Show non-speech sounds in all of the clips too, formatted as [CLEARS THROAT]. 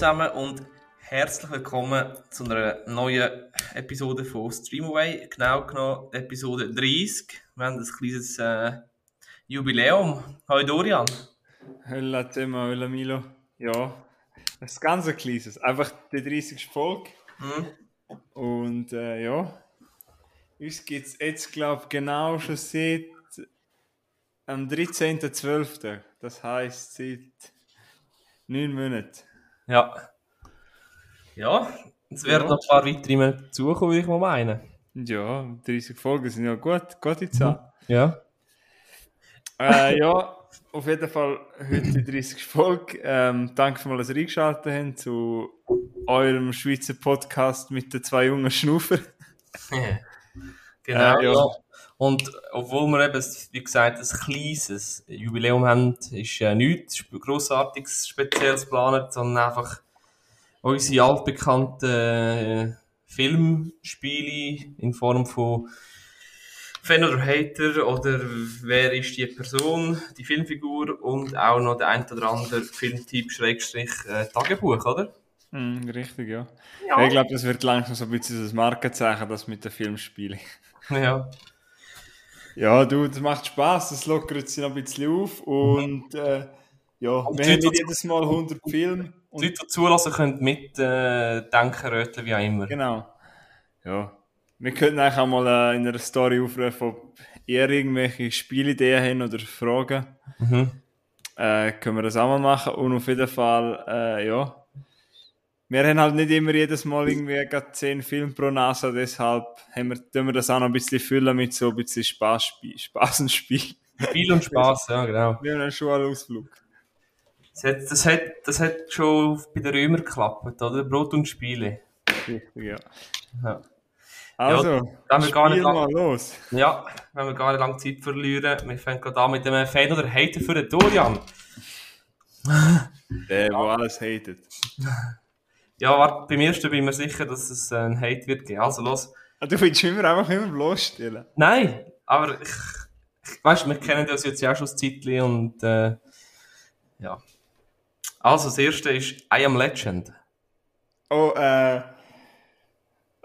zusammen und herzlich willkommen zu einer neuen Episode von Streamaway. Genau genommen Episode 30. Wir haben ein kleines äh, Jubiläum. Hallo Dorian. Hallo Thema, hallo Milo. Ja, das ist ganz ein kleines. Einfach die 30. Folge. Hm? Und äh, ja, uns gibt es jetzt, glaube ich, genau schon seit am 13.12. Das heisst seit neun Monaten. Ja. Ja, es werden Ja. noch ein paar weitere Monate dazukommen, würde ich mal meinen. Ja, 30 Folgen sind ja gut, gute Zahl. Ja. Äh, ja, auf jeden Fall heute die 30. Folge. Ähm, danke mal, dass ihr eingeschaltet habt zu eurem Schweizer Podcast mit den zwei jungen Schnufer. [LAUGHS] genau, Äh, ja. Und obwohl wir eben, wie gesagt, ein kleines Jubiläum haben, ist äh, nichts grossartiges, Spezielles geplant, sondern einfach unsere altbekannten äh, Filmspiele in Form von Fan oder Hater oder wer ist die Person, die Filmfigur und auch noch der ein oder andere Filmtyp Schrägstrich äh, Tagebuch, oder? Hm, richtig, ja. ja. Ich glaube, das wird langsam so ein bisschen das Markenzeichen, das mit den Filmspielen. Ja. [LAUGHS] Ja, du, das macht Spaß, das lockert sich noch ein bisschen auf und äh, ja, Und wir die haben nicht jedes Mal 100 Filme. Die Und, Leute, die zulassen, können mitdenken, äh, röteln, wie auch immer. genau. Ja. Wir könnten eigentlich auch mal äh, in einer Story aufrufen, ob ihr irgendwelche Spielideen habt oder Fragen. Mhm. Äh, können wir das auch mal machen. Und auf jeden Fall, äh, ja. Wir haben halt nicht immer jedes Mal irgendwie 10 Filme pro Nase, deshalb haben wir, tun wir das auch noch ein bisschen füllen mit so ein bisschen Spaßspiel, Spaßenspiel. Spiel und Spaß, ja, genau. Wir haben einen Schulausflug. Das hat, das hat, das hat schon bei den Römern geklappt, oder? Brot und Spiele. Richtig, ja. Ja. Also, haben wir gar nicht spiel lang- mal los. Ja, wenn wir gar nicht lange Zeit verlieren, wir fangen gerade an mit dem Fan oder Hater für den Dorian. Der, wo alles hatet. [LAUGHS] Ja, warte, beim ersten bin ich mir sicher, dass es ein Hate wird geben. Also los. Ah, Du willst immer einfach immer bloßstellen. Nein, aber ich, ich weißt, wir kennen das jetzt ja auch schon ein Zeitchen und äh, ja. Also das erste ist I Am Legend. Oh, äh,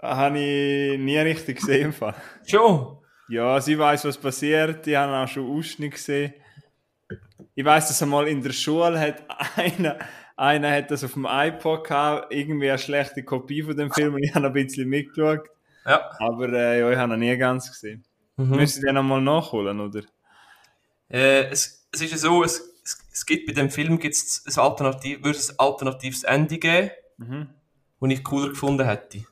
habe ich nie richtig gesehen. im Fall. Schon? Ja, sie weiß, was passiert. Die haben auch schon Ausschnitt gesehen. Ich weiß, dass einmal in der Schule hat [LAUGHS] einer, einer hat das auf dem iPod gehabt, irgendwie eine schlechte Kopie von dem Film und ich [LAUGHS] habe ein bisschen mitgeschaut. Ja. Aber äh, ja, ich habe ihn nie ganz gesehen. Mhm. Müssen die nochmal nachholen, oder? Äh, es, es ist ja so, es, es, es gibt bei dem Film gibt's ein Alternativ, würde es ein alternatives Ende geben, Mhm. das ich cooler gefunden hätte.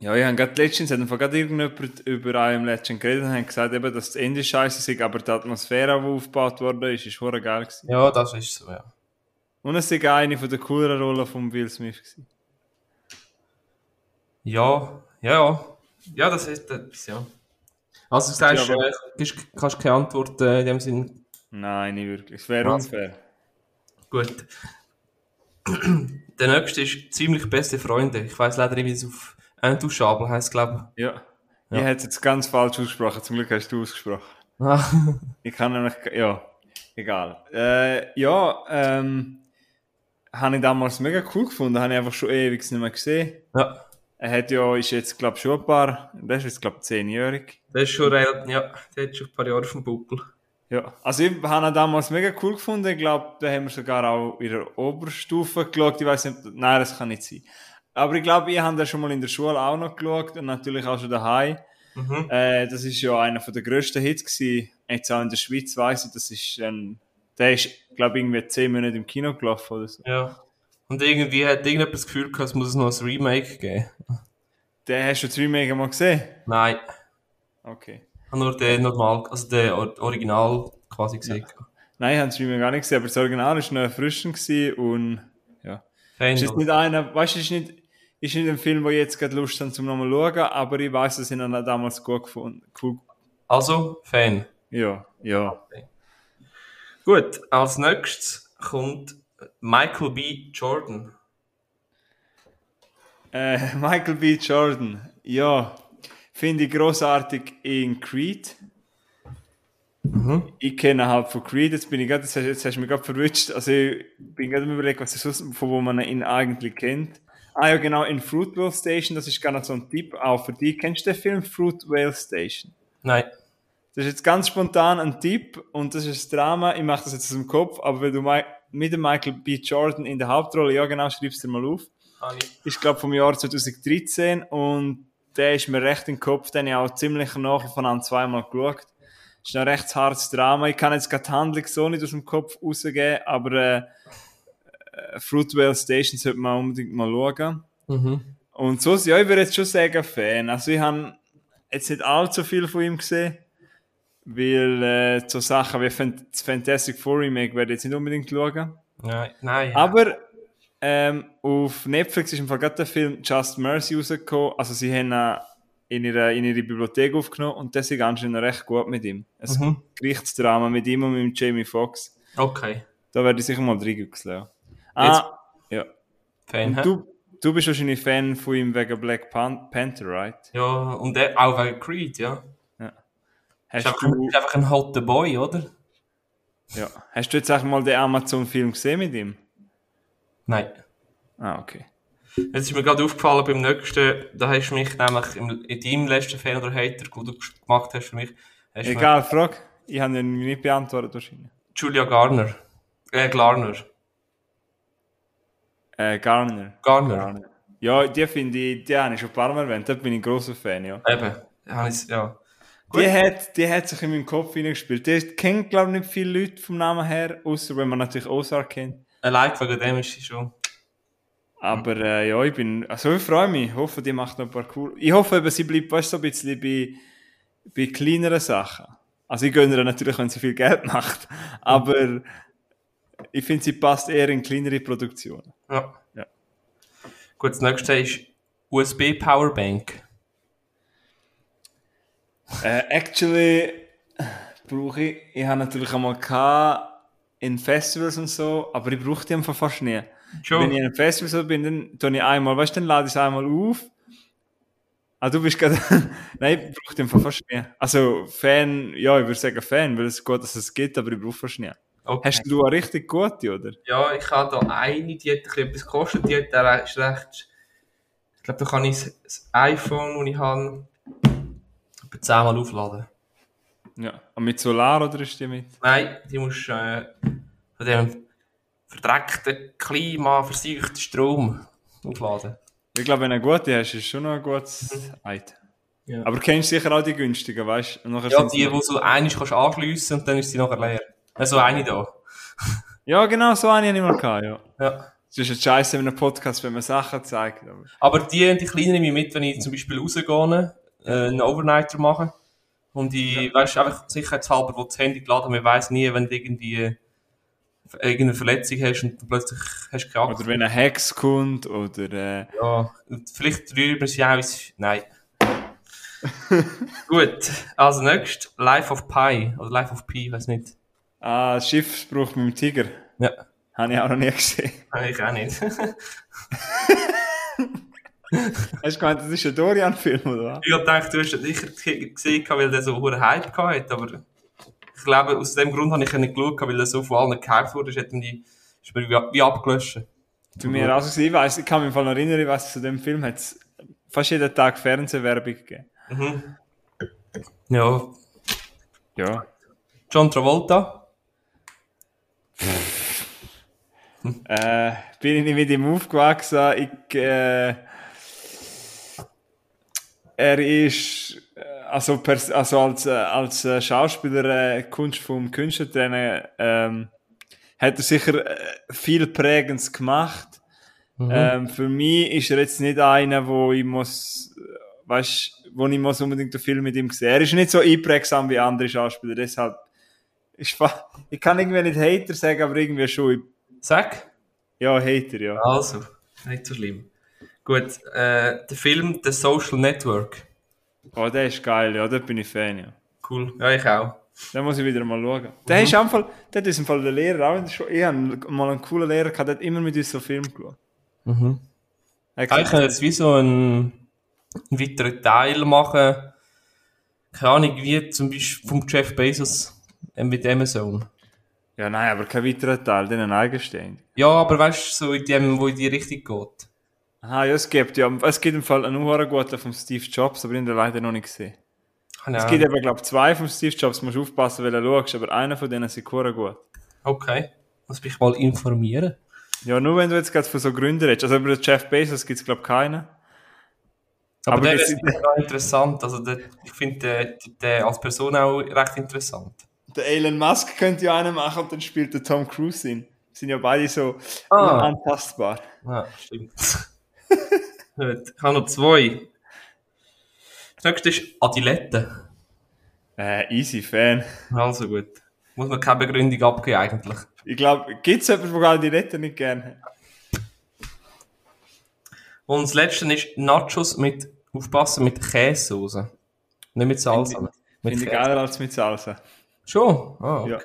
Ja, ich habe gerade letztens hat gerade irgendjemand über einem Legend geredet und haben gesagt, eben, dass das Ende scheiße ist, aber die Atmosphäre, die aufgebaut worden ist, ist geil gewesen. Ja, das ist so, ja. Und es ist eine von der cooleren Rollen von Will Smith gewesen. Ja, ja, ja. Ja, das ist etwas, ja. Also du sagst, Ja, aber- äh, kannst keine Antwort äh, in dem Sinn. Nein, nicht wirklich. Es wäre unfair. Gut. Der nächste ist ziemlich beste Freunde. Ich weiß leider nicht, wie es auf Intouchable heißt, glaube Ja. Ja. Ich hätte es jetzt ganz falsch ausgesprochen. Zum Glück hast du ausgesprochen. ich. Ah, Ich kann nämlich, ja, egal. Äh, ja, ähm, habe ich damals mega cool gefunden. Habe ich einfach schon ewig nicht mehr gesehen. ja, Er hat ja, ist jetzt, glaube ich, schon ein paar, der ist jetzt, glaube ich, zehnjährig. das ist schon relativ, ja, der hat schon ein paar Jahre auf dem Buckel. Ja, also ich habe ihn damals mega cool gefunden. Ich glaube, da haben wir sogar auch in der Oberstufe geschaut. Ich weiß nicht, nein, das kann nicht sein. Aber ich glaube, ich habe den schon mal in der Schule auch noch geschaut und natürlich auch schon daheim. Mhm. Äh, das ist ja einer der grössten Hits gewesen. Jetzt auch in der Schweiz weiss ich, das ist ein, der ist, glaube ich, irgendwie zehn Monate im Kino gelaufen oder so. Ja. Und irgendwie hat irgendjemand das Gefühl gehabt, es muss noch ein Remake geben. Den hast du das Remake mal gesehen? Nein, Okay. ich habe nur den normal, also den Or- Original quasi gesehen. Nein, ich habe das Remake gar nicht gesehen, aber das Original war noch erfrischend und ja. Fan, Ist nicht einer, weißt du, ist nicht, ist nicht ein Film, wo ich jetzt gerade Lust habe, zum nochmal schauen, aber ich weiß, dass ich ihn damals gut gefunden cool. Also, Fan. Ja, ja. Gut, als nächstes kommt Michael B. Jordan. Äh, [LAUGHS] Michael B. Jordan, ja, finde ich großartig in Creed. Mhm. Ich kenne halt von Creed, jetzt bin ich gerade, jetzt hast, jetzt hast du mich gerade verwünscht, also ich bin gerade am überlegen, was ist sonst, von wo man ihn eigentlich kennt. Ah ja, genau, in Fruitvale Station, das ist gar nicht so ein Tipp, auch für dich. Kennst du den Film Fruitvale Station? Nein. Das ist jetzt ganz spontan ein Tipp und das ist ein Drama, ich mache das jetzt aus dem Kopf, aber wenn du Mi- mit dem Michael B. Jordan in der Hauptrolle, ja genau, schreib's dir mal auf, Ah, ist glaube vom Jahr 2013 und der ist mir recht im Kopf, den habe ich auch ziemlich nach von an zweimal geschaut. Ist ein recht hartes Drama. Ich kann jetzt gerade die Handlung so nicht aus dem Kopf rausgeben, aber äh, äh, Fruitvale Station sollte man unbedingt mal schauen. Mhm. Und so, ja, ich würde jetzt schon sagen Fan. Also ich habe jetzt nicht allzu viel von ihm gesehen, weil äh, so Sachen wie das Fantastic Four Remake werde ich jetzt nicht unbedingt schauen. Nein. Nein. Aber ähm, auf Netflix ist im Fall gerade der Film Just Mercy rausgekommen. Also sie haben ihn in ihre, in ihre Bibliothek aufgenommen und das ist anscheinend recht gut mit ihm. Ein Mhm. Gerichtsdrama mit ihm und mit Jamie Foxx. Okay. Da werde ich sicher mal reingüchseln. Ja. Ah, ja. Fan, hä? Du, du bist wahrscheinlich Fan von ihm wegen Black Pan Panther, right? Ja, und der, auch wegen Creed, ja. Hast Ist einfach, du, ist einfach ein hotter Boy, oder? ja. Hast du jetzt auch mal den Amazon-Film gesehen mit ihm? Nein. Ah, okay. Jetzt ist mir gerade aufgefallen beim nächsten, da hast du mich nämlich im, in deinem letzten Fan oder Hater, den du gemacht hast für mich, hast du mir Egal, Frage. Ich habe ihn nicht beantwortet wahrscheinlich. Julia Garner. Äh, Glarner. Äh, Garner. Garner. Ja, die finde ich, die habe ich schon ein paar Mal erwähnt, da bin ich ein grosser Fan, ja. Eben. Ja. Gut. Die hat, die hat sich in meinem Kopf hineingespielt. Die kennt, glaube ich, nicht viele Leute vom Namen her, außer wenn man natürlich Ozark kennt. Allein wegen dem ist sie schon. Aber äh, ja, ich bin, also ich freue mich. Ich hoffe, die macht noch ein paar cool. Ich hoffe eben, sie bleibt, weißt so ein bisschen bei, bei kleineren Sachen. Also ich gönne ihr natürlich, wenn sie viel Geld [LAUGHS] macht. Aber ich finde, sie passt eher in kleinere Produktionen. Ja. Ja. Gut, das nächste ist USB Powerbank. Äh, actually brauche ich, ich habe natürlich einmal gehabt in Festivals und so, aber ich brauche die einfach fast nie. Schon. Wenn ich in einem Festival so bin, dann tue ich einmal, weißt du, dann lade ich es einmal auf. Ah, du bist gerade, [LAUGHS] nein, ich brauche die einfach fast nie. Also, Fan, ja, ich würde sagen Fan, weil es ist gut, dass es gibt, aber ich brauche fast nie. Okay. Hast du eine richtig gute, oder? Ja, ich habe da eine, die hat ein etwas gekostet, die hat recht. Ich glaube, da kann ich das- das iPhone, das ich habe, etwa 10 Mal aufladen. Ja. Und mit Solar oder ist die mit? Nein, die musst äh, von dem verdreckten Klima, verseuchten Strom aufladen. Ich glaube, wenn du eine gute hast, ist es schon noch ein gutes Item. Ja. Aber kennst du sicher auch die günstigen, weißt du? Ja, die, die so eine kannst du anschliessen und dann ist sie nachher leer. Also eine da. [LAUGHS] Ja, genau, so eine habe ich mal gehabt, ja. Ja. Es ist ein Scheiße in einem Podcast, wenn man Sachen zeigt. Aber Aber die, die kleinen nehme ich mit, wenn ich zum Beispiel rausgehe, äh, einen Overnighter mache. Und ich, weißt du, einfach sicherheitshalber, wo das Handy geladen man weiß nie, wenn du irgendwie äh, irgendeine Verletzung hast und du plötzlich hast du keine Akku. Oder wenn ein Hex kommt oder äh, Ja, vielleicht rühren sie auch ins... Nein. [LAUGHS] Gut, also nächstes Life of Pi. Oder Life of Pi, ich weiß nicht. ah, Schiffsbruch mit dem Tiger. Ja, Habe ich auch noch nie gesehen. ich auch nicht. [LAUGHS] [LAUGHS] Hast du gemeint, das ist ein Dorian-Film, oder was? ich gedacht, du hast ihn sicher gesehen, weil der so einen Hype gehabt hat, aber ich glaube, aus dem Grund habe ich ihn nicht geschaut, weil er so von allen gehypt wurde, ist, mir wie, wie abgelöscht. Bei mir auch so, ich weiss, ich kann mich im Fall noch erinnern, ich weiss, zu dem Film hat es fast jeden Tag Fernsehwerbung gegeben. Mhm. Ja, Ja. John Travolta. Äh, bin ich nicht mit ihm aufgewachsen. Ich, äh, er ist äh, also, also als, äh, als äh, Schauspieler äh, Kunst vom Künstlertrainer ähm, hat er sicher viel Prägendes gemacht. Ähm, für mich ist er jetzt nicht einer, wo ich muss, weißt, wo ich muss unbedingt einen Film mit ihm sehen. Er ist nicht so einprägsam wie andere Schauspieler, deshalb ich kann irgendwie nicht Hater sagen, aber irgendwie schon. Ich, Sag. ja, Hater, ja. Also, nicht so schlimm. Gut, äh, der Film The Social Network. Oh, der ist geil, ja, da bin ich Fan, ja. Cool. Ja, ich auch. Den muss ich wieder mal schauen. Der ist am Fall, der ist im Fall der Lehrer auch in der Schule. Ich habe mal einen coolen Lehrer gehabt, der hat immer mit uns so Film geschaut. Mhm. Ich kann jetzt wie so einen, einen weiteren Teil machen. Keine Ahnung, wie zum Beispiel vom Jeff Bezos. mit Amazon. Ja, nein, aber kein weiterer Teil, den eigenständig. Ja, aber weißt du, so in dem, wo in die Richtung geht. Aha, ja, es gibt ja, es gibt im Fall einen hohen guten von Steve Jobs, aber ich habe ihn leider noch nicht gesehen. Kann Es gibt aber, glaube ich, zwei von Steve Jobs, musst du aufpassen, weil du schaust, aber einer von denen ist gut. Okay. Muss mich mal informieren. Ja, nur wenn du jetzt gerade von so Gründern redest. Also über den Jeff Bezos gibt es, glaube ich, keinen. Aber, Aber der ist interessant. Also der, ich finde den, den als Person auch recht interessant. Der Elon Musk könnte ja einen machen und dann spielt der Tom Cruise in. Sind ja beide so Ah. unantastbar. Ja, stimmt. [LAUGHS] Gut, ich habe noch zwei. Das nächste ist Adilette. Äh, easy Fan. Also gut. Muss man keine Begründung abgeben eigentlich. Ich glaube, gibt es jemanden, der Letter nicht gerne hat? Und das letzte ist Nachos mit, aufpassen, mit Käsesoße. Nicht mit Salsa. Mit Finde ich Käse. geiler als mit Salsa. Schon? Ah, okay. Ja.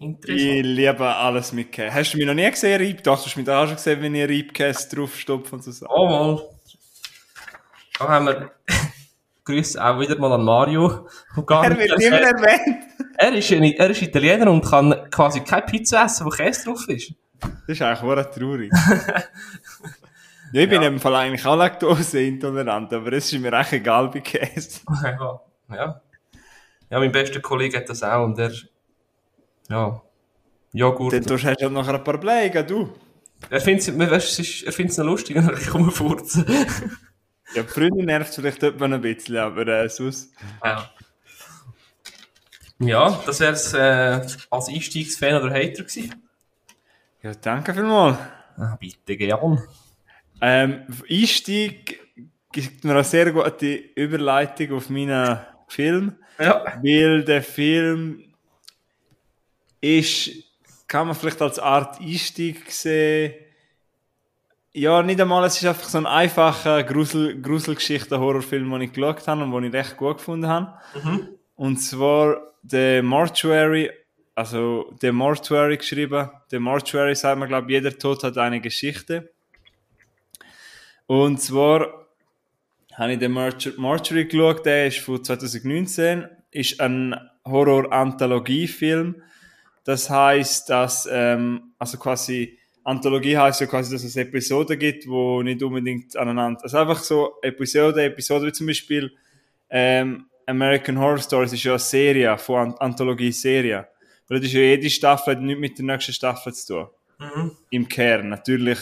Interessant. Ich liebe alles mit Käse. Hast du mich noch nie gesehen, Reib? Doch, du hast mich da auch schon gesehen, wenn ich Reibkäse draufstopfe und so Sachen. Oh, mal. Da haben wir [LAUGHS] Grüße auch wieder mal an Mario. Er nicht wird Käse- immer erwähnt. er, ist, ein- er ist Italiener und kann quasi keine Pizza essen, wo Käse drauf ist. Das ist eigentlich hure traurig. [LAUGHS] ja, ich bin im Fall eigentlich auch laktoseintolerant, aber es ist mir echt egal bei Käse. ja. [LAUGHS] ja. Ja, mein bester Kollege hat das auch und der. Ja. Joghurt. Dann tust du halt noch ein paar Bleigen, du. Er findet es noch lustig und ich komme furzen. Ja, die Freundin nervt vielleicht etwa ein bisschen, aber äh, sonst... ja. Ja, das wäre es äh, als Einstiegsfan oder Hater gewesen. Ja, danke vielmals. Ah, bitte, gern. Ähm, Einstieg gibt mir eine sehr gute Überleitung auf meinen Film, Ja. weil der Film ist, kann man vielleicht als Art Einstieg sehen. Ja, nicht einmal, es ist einfach so ein einfacher Grusel, Gruselgeschichten-Horrorfilm, den ich geschaut habe und den ich recht gut gefunden habe. Und zwar The Mortuary, also The Mortuary geschrieben. The Mortuary sagt man, glaube ich, jeder Tod hat eine Geschichte. Und zwar habe ich den Mortu- Mortuary geschaut, der ist von 2019, ist ein Horror-Anthologie-Film. Das heißt, dass, ähm, also quasi, Anthologie heißt ja quasi, dass es Episoden gibt, wo nicht unbedingt aneinander, also einfach so Episode, Episode wie zum Beispiel, ähm, American Horror Stories ist ja eine Serie, von An Anthologie-Serie. Weil das ist ja jede Staffel, hat nichts mit der nächsten Staffel zu tun Mhm. im Kern. Natürlich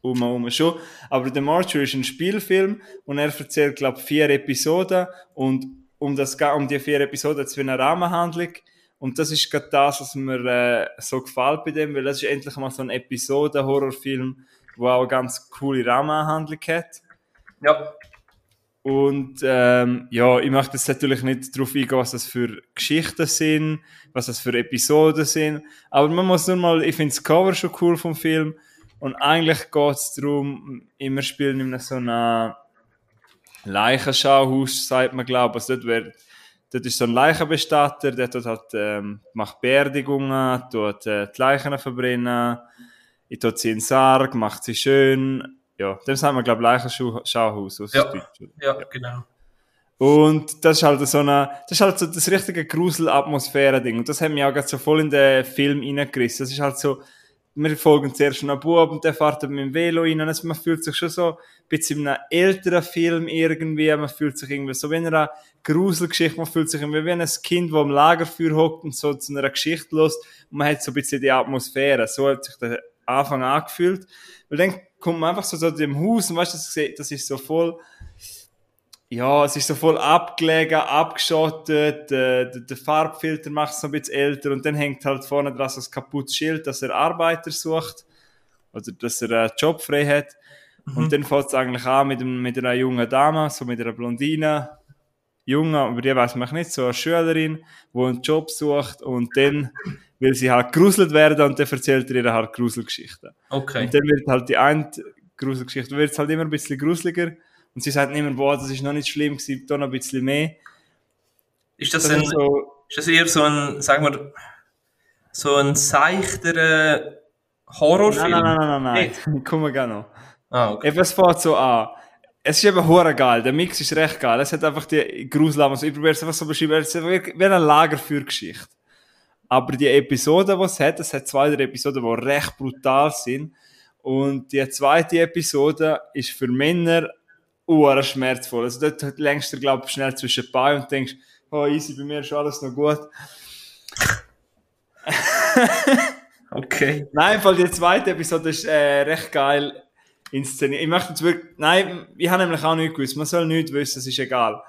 um und um schon. Aber The Marcher ist ein Spielfilm und er erzählt, glaube ich, vier Episoden und um, das, um die vier Episoden hat es wie eine Rahmenhandlung. Und das ist gerade das, was mir äh, so gefällt bei dem, weil das ist endlich mal so ein Episoden-Horrorfilm, wo auch eine ganz coole Rahmenhandlung hat. Ja. Und ähm, ja, ich möchte jetzt natürlich nicht darauf eingehen, was das für Geschichten sind, was das für Episoden sind. Aber man muss nur mal, ich finde das Cover schon cool vom Film. Und eigentlich geht es darum, immer spielen in so einem Leichenschauhaus, sagt man, glaube ich. Also dort, wär, dort ist so ein Leichenbestatter, der tut halt, ähm, macht Beerdigungen, tut äh, die Leichen verbrennen, ich tut sie in den Sarg, macht sie schön. Ja, dem sagt man, glaube ich, Leichenschauhaus aus Ja. Deutsch. oder? Ja, genau. Und das ist halt so eine, das ist halt so das richtige Grusel-Atmosphäre-Ding. Und das hat mich auch grad so voll in den Film reingerissen. Das ist halt so, wir folgen zuerst einem Bub und der fährt mit dem Velo rein und man fühlt sich schon so ein bisschen in einem älteren Film irgendwie, man fühlt sich irgendwie so wie in einer Gruselgeschichte, man fühlt sich irgendwie wie ein Kind, das am Lagerfeuer hockt und so zu einer Geschichte los und man hat so ein bisschen die Atmosphäre. So hat sich der Anfang angefühlt. Weil dann kommt man einfach so zu dem Haus und weißt du, das ist so voll, ja, es ist so voll abgelegen, abgeschottet, äh, der, der Farbfilter macht es so ein bisschen älter und dann hängt halt vorne dran so ein kaputtes Schild, dass er Arbeiter sucht oder dass er einen Job frei hat. Und dann fängt es eigentlich an mit, einem, mit einer jungen Dame, so mit einer Blondine, Junge, über die weiß man nicht, so eine Schülerin, die einen Job sucht und dann will sie halt gruselt werden und dann erzählt er ihr halt Gruselgeschichten. Okay. Und dann wird halt die eine Gruselgeschichte wird halt immer ein bisschen gruseliger. Und sie sagt immer, boah, das ist noch nicht schlimm, gewesen, da noch ein bisschen mehr. Ist das, Das ein, so, ist das eher so ein, sagen wir, so ein seichter Horrorfilm? nein, nein, nein, nein, nein. [LAUGHS] Kommen wir gar noch. Ah, okay. Eben, es fängt so an. Es ist eben hure geil. Der Mix ist recht geil. Es hat einfach die Grusel. Also ich probiere es einfach so beschreiben. Es ist wie eine Lagerfeuergeschichte. Aber die Episoden, die es hat, es hat zwei, drei Episoden, die recht brutal sind. Und die zweite Episode ist für Männer uhr schmerzvoll. Also dort längst du, glaube ich, schnell zwischen Beine und denkst, oh easy, bei mir ist alles noch gut. [LAUGHS] Okay. Nein, weil die zweite Episode ist äh, recht geil inszeniert. Ich möchte jetzt wirklich, nein, ich habe nämlich auch nicht gewusst. Man soll nichts wissen, es ist egal.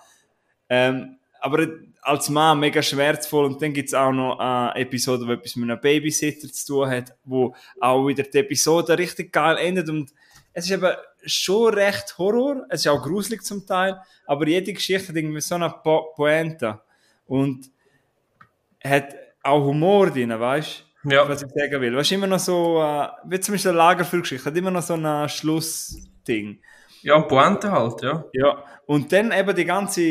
Ähm, aber als Mann mega schmerzvoll und dann gibt es auch noch eine Episode, die etwas mit einem Babysitter zu tun hat, wo auch wieder die Episode richtig geil endet und es ist eben schon recht Horror, es ist auch gruselig zum Teil, aber jede Geschichte hat irgendwie so eine po Pointe und hat auch Humor drin, weißt du? Ja. Was ich sagen will. Weißt du, immer noch so, äh, wie zum Beispiel eine Lagerfeuergeschichte, hat immer noch so ein Schlussding. Ja, Pointe halt, ja. Ja, und dann eben die ganze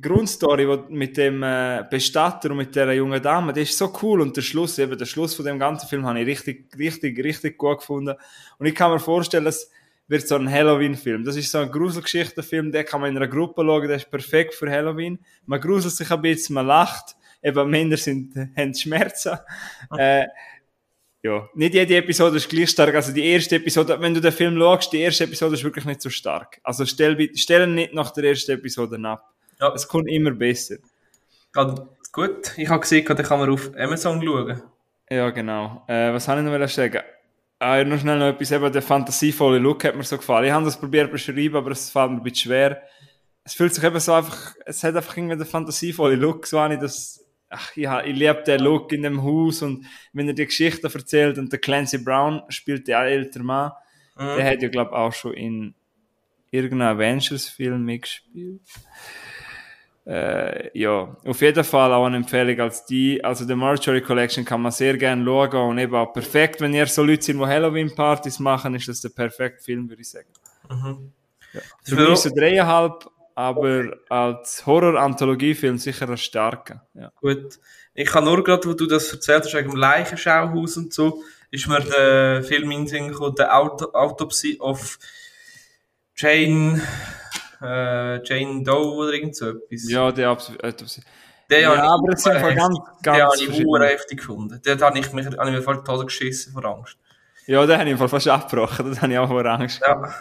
Grundstory mit dem äh, Bestatter und mit der jungen Dame, die ist so cool und der Schluss, eben der Schluss von dem ganzen Film habe ich richtig, richtig, richtig gut gefunden. Und ich kann mir vorstellen, es wird so ein Halloween-Film. Das ist so ein Gruselgeschichtenfilm, den kann man in einer Gruppe schauen, der ist perfekt für Halloween. Man gruselt sich ein bisschen, man lacht, eben Männer sind, [LAUGHS] haben Schmerzen. Äh, ja, nicht jede Episode ist gleich stark. Also die erste Episode, wenn du den Film schaust, die erste Episode ist wirklich nicht so stark. Also stell, stell nicht nach der ersten Episode ab. Ja. Es kommt immer besser. Also, gut, ich habe gesehen, da kann man auf Amazon schauen. Ja, genau. Äh, was habe ich noch sagen? Äh, noch schnell noch etwas, eben der fantasievolle Look hat mir so gefallen. Ich habe das probiert zu beschreiben, aber es fällt mir ein bisschen schwer. Es fühlt sich eben so einfach, es hat einfach irgendwie den fantasievollen Look, so habe ich das, ach, ich, ich liebe den Look in dem Haus und wenn er die Geschichte erzählt und der Clancy Brown spielt der ältere Mann, Mhm. der hat ja, glaube ich, auch schon in irgendeinem Avengers-Film mitgespielt. Äh, ja, auf jeden Fall auch eine Empfehlung als die. Also, die Marjorie Collection kann man sehr gerne schauen und eben auch perfekt, wenn ihr so Leute sind, die Halloween-Partys machen, ist das der perfekte Film, würde ich sagen. Mhm. Für mich so dreieinhalb, aber als Horror-Anthologiefilm sicher ein starker. Ja. Gut. Ich kann nur gerade, wo du das erzählt hast, wegen dem Leichenschauhaus und so, ist mir der Film in den Sinn gekommen, The Auto Autopsy of Jane, äh, Jane Doe oder irgend so etwas. Ja, der absolut. Äh, Den ja, ich aber es sind heftig- ganz, Den ganz habe ich heftig gefunden. Den habe ich, mich, habe ich mir fast die Hose geschissen vor Angst. Ja, den habe ich Fall fast abgebrochen, das habe ich auch vor Angst. Ja.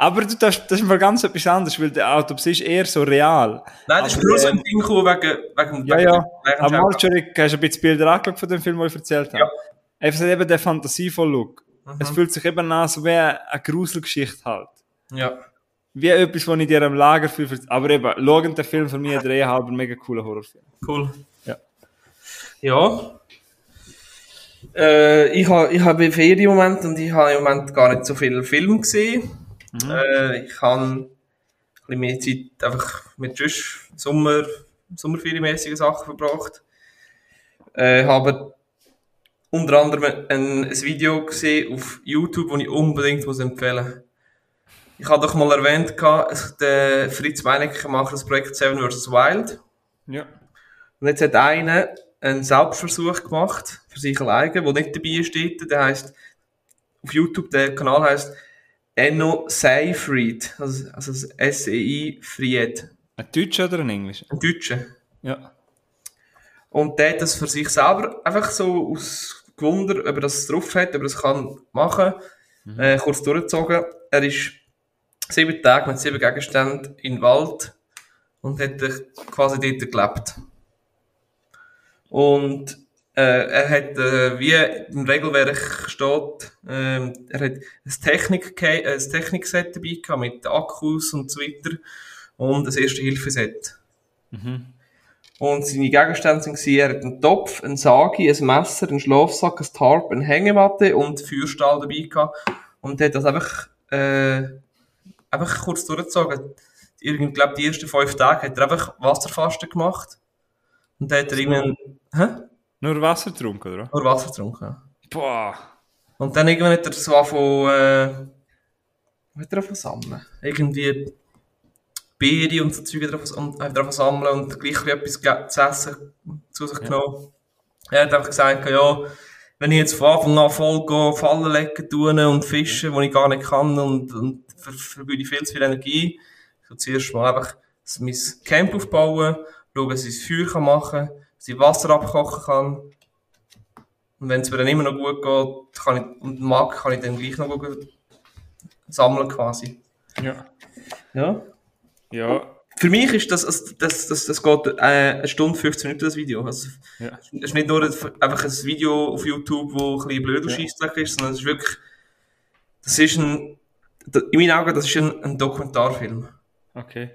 Aber du, das, das ist im Fall ganz etwas anderes, weil der Autopsie ist eher so real. Nein, das ist Aber, so ein ähm, Ding gekommen wegen, wegen, Ja, wegen ja. Aber Leichenschauhaus. Marjorie, hast du ein bisschen Bilder angeschaut von dem Film, den ich erzählt habe? Ja. Es hat eben den fantasievollen Look. Mhm. Es fühlt sich eben an, so wie eine Gruselgeschichte halt. Ja. Wie etwas, was ich dir am Lager für... Aber eben, schauen den Film für mich ein dreieinhalb, mega cooler Horrorfilm. Cool. Ja. Ja. Äh, ich habe ich hab Ferien im Moment und ich habe im Moment gar nicht so viele Filme gesehen. Äh, ich habe ein bisschen mehr Zeit einfach mit sonst Sommer, Sommerferienmäßigen Sachen verbracht. Äh, habe unter anderem ein, ein Video gesehen auf YouTube, das ich unbedingt muss empfehlen muss. Ich habe doch mal erwähnt, der Fritz Meinecke macht das Projekt Seven vs. Wild. Ja. Und jetzt hat einer einen Selbstversuch gemacht, für sich alleine, der nicht dabei steht. Der heißt auf YouTube, der Kanal heißt Enno Seifried, also, also S-E-I Fried, Ein Deutscher oder ein Englischer? ein Deutscher. Ja. Und der hat das für sich selber einfach so aus Gewunder, ob er das drauf hat, ob er das kann machen, äh, kurz durchgezogen. Er ist sieben Tage mit sieben Gegenständen in den Wald und hat äh, quasi dort gelebt. Und äh, er hat, äh, wie im Regelwerk steht, ähm, er hat ein, Technik ein Technikset dabei gehabt mit Akkus und so weiter und ein Erste-Hilfe-Set. Und seine Gegenstände waren, er hat einen Topf, einen Sagi, ein Messer, einen Schlafsack, ein Tarp, eine Hängematte und Feuerstahl dabei gehabt. Und hat das einfach, äh, einfach kurz durchgezogen. Ich glaube, die ersten fünf Tage hat er einfach Wasserfasten gemacht. Und dann hat er irgendwann, hä? Nur Wasser getrunken, oder? Nur Wasser getrunken. Boah. Und dann irgendwann hat er so angefangen, äh, hat er angefangen sammeln? Irgendwie Beere und so Zeug drauf, und er sammeln und gleich etwas zu essen zu sich genommen. Er hat einfach gesagt, ja, wenn ich jetzt von Anfang an voll gehe, Fallen legen tun und fischen, wo ich gar nicht kann und, und ver- verbrühe ich viel zu viel Energie, ich will zuerst mal einfach mein Camp aufbauen, schauen, dass ich das Feuer kann machen kann, dass ich Wasser abkochen kann Und wenn es mir dann immer noch gut geht, kann ich, und mag, kann ich dann gleich noch gut sammeln quasi. Ja. Ja. Ja, Für mich ist das, also das, das, das geht äh, eine Stunde 15 Minuten das Video. Also, Ja. Es ist nicht nur ein, einfach ein Video auf YouTube, wo ein bisschen blöder Ja. Ist, sondern es ist wirklich, das ist ein, in meinen Augen, das ist ein, ein Dokumentarfilm. okay.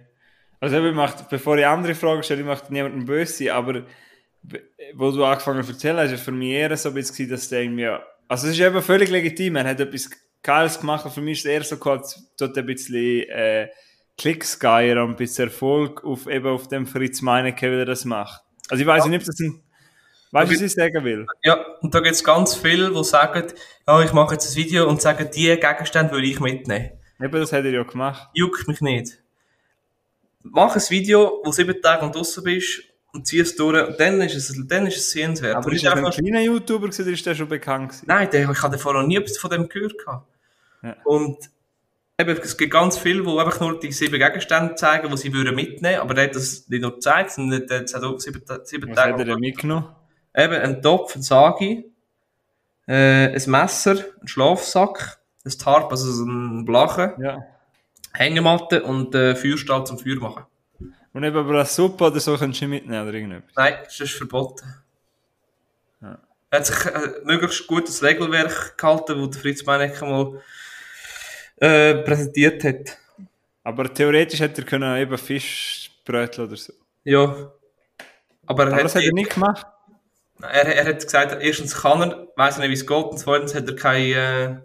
Also eben macht, bevor ich andere Fragen stelle, ich möchte niemandem böse aber be- wo du angefangen zu erzählen hast, ja für mich eher so ein bisschen, dass der irgendwie, also es ist eben völlig legitim, er hat etwas Geiles gemacht, für mich ist es eher so dort ein bisschen äh, Klicks geiern und ein bisschen Erfolg auf, eben auf dem Fritz Meinecke, wie er das macht. Also ich weiß Ja. nicht, ob das ein, weißt du, was ich sagen will? Ja, und da gibt es ganz viele, die sagen, ja, ich mache jetzt ein Video und sagen, die Gegenstände würde ich mitnehmen. Eben, das hat er ja gemacht. Juckt mich nicht. Mach ein Video, wo sieben Tage draussen bist und zieh es durch und dann ist es, dann ist es sehenswert. Aber ist er ein kleiner YouTuber gewesen, oder ist der schon bekannt gewesen? Nein, der, ich habe vorher noch nie von dem gehört. Ja. Und eben, es gibt ganz viele, die einfach nur die sieben Gegenstände zeigen, die sie würden mitnehmen aber der hat das nicht nur gezeigt, sondern der hat auch sieben, sieben Was hat er Tage. denn mitgenommen? Eben, ein Topf, ein Sagi, äh, ein Messer, ein Schlafsack, ein Tarp, also so ein Blachen, Ja. Hängematte und äh, Feuerstahl zum Feuer machen. Und eben aber eine Suppe oder so kannst du nicht mitnehmen oder irgendetwas. Nein, das ist verboten. Ja. Er hat sich ein möglichst gutes Regelwerk gehalten, das Fritz Meinecke mal äh, präsentiert hat. Aber theoretisch hätte er können eben Fischbrötchen oder so. Ja. Aber er, Aber hat, das hat er nicht gemacht. Er, er hat gesagt, erstens kann er, er nicht, wie es geht, und zweitens hat er kein, äh,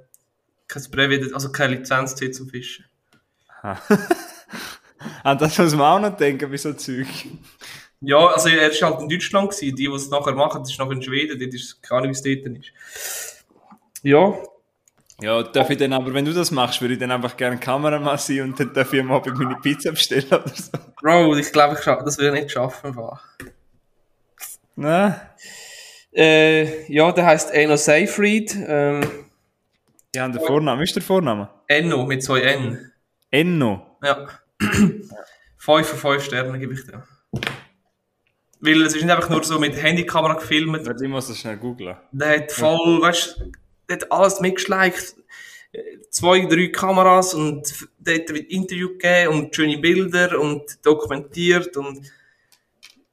kein Brevet, also keine Lizenz zum Fischen. An [LAUGHS] das muss man auch noch denken bei so Zeug. Ja, also er war halt in Deutschland, gewesen. die, die es nachher machen, das ist noch in Schweden, dort ist keine Ahnung, wie es dort ist. Ja, Ja, darf ich dann aber, wenn du das machst, würde ich dann einfach gerne Kameramann sein und dann darf ich am Abend meine Pizza bestellen oder so. Bro, ich glaube, ich scha- das würde ich nicht schaffen. Nein. Äh, ja, der heißt Eno Seyfried, ähm, habe den Vornamen. Wie ist der Vorname? Enno mit zwei N. Enno. Ja. [CLEARS THROAT] fünf von fünf Sternen gebe ich dir. Weil es ist nicht einfach nur so mit Handykamera gefilmt. Warte, Ich muss das schnell googlen. Der hat voll, weißt du, der hat alles mitgeschleicht. Zwei, drei Kameras und der hat ein Interview gegeben und schöne Bilder und dokumentiert und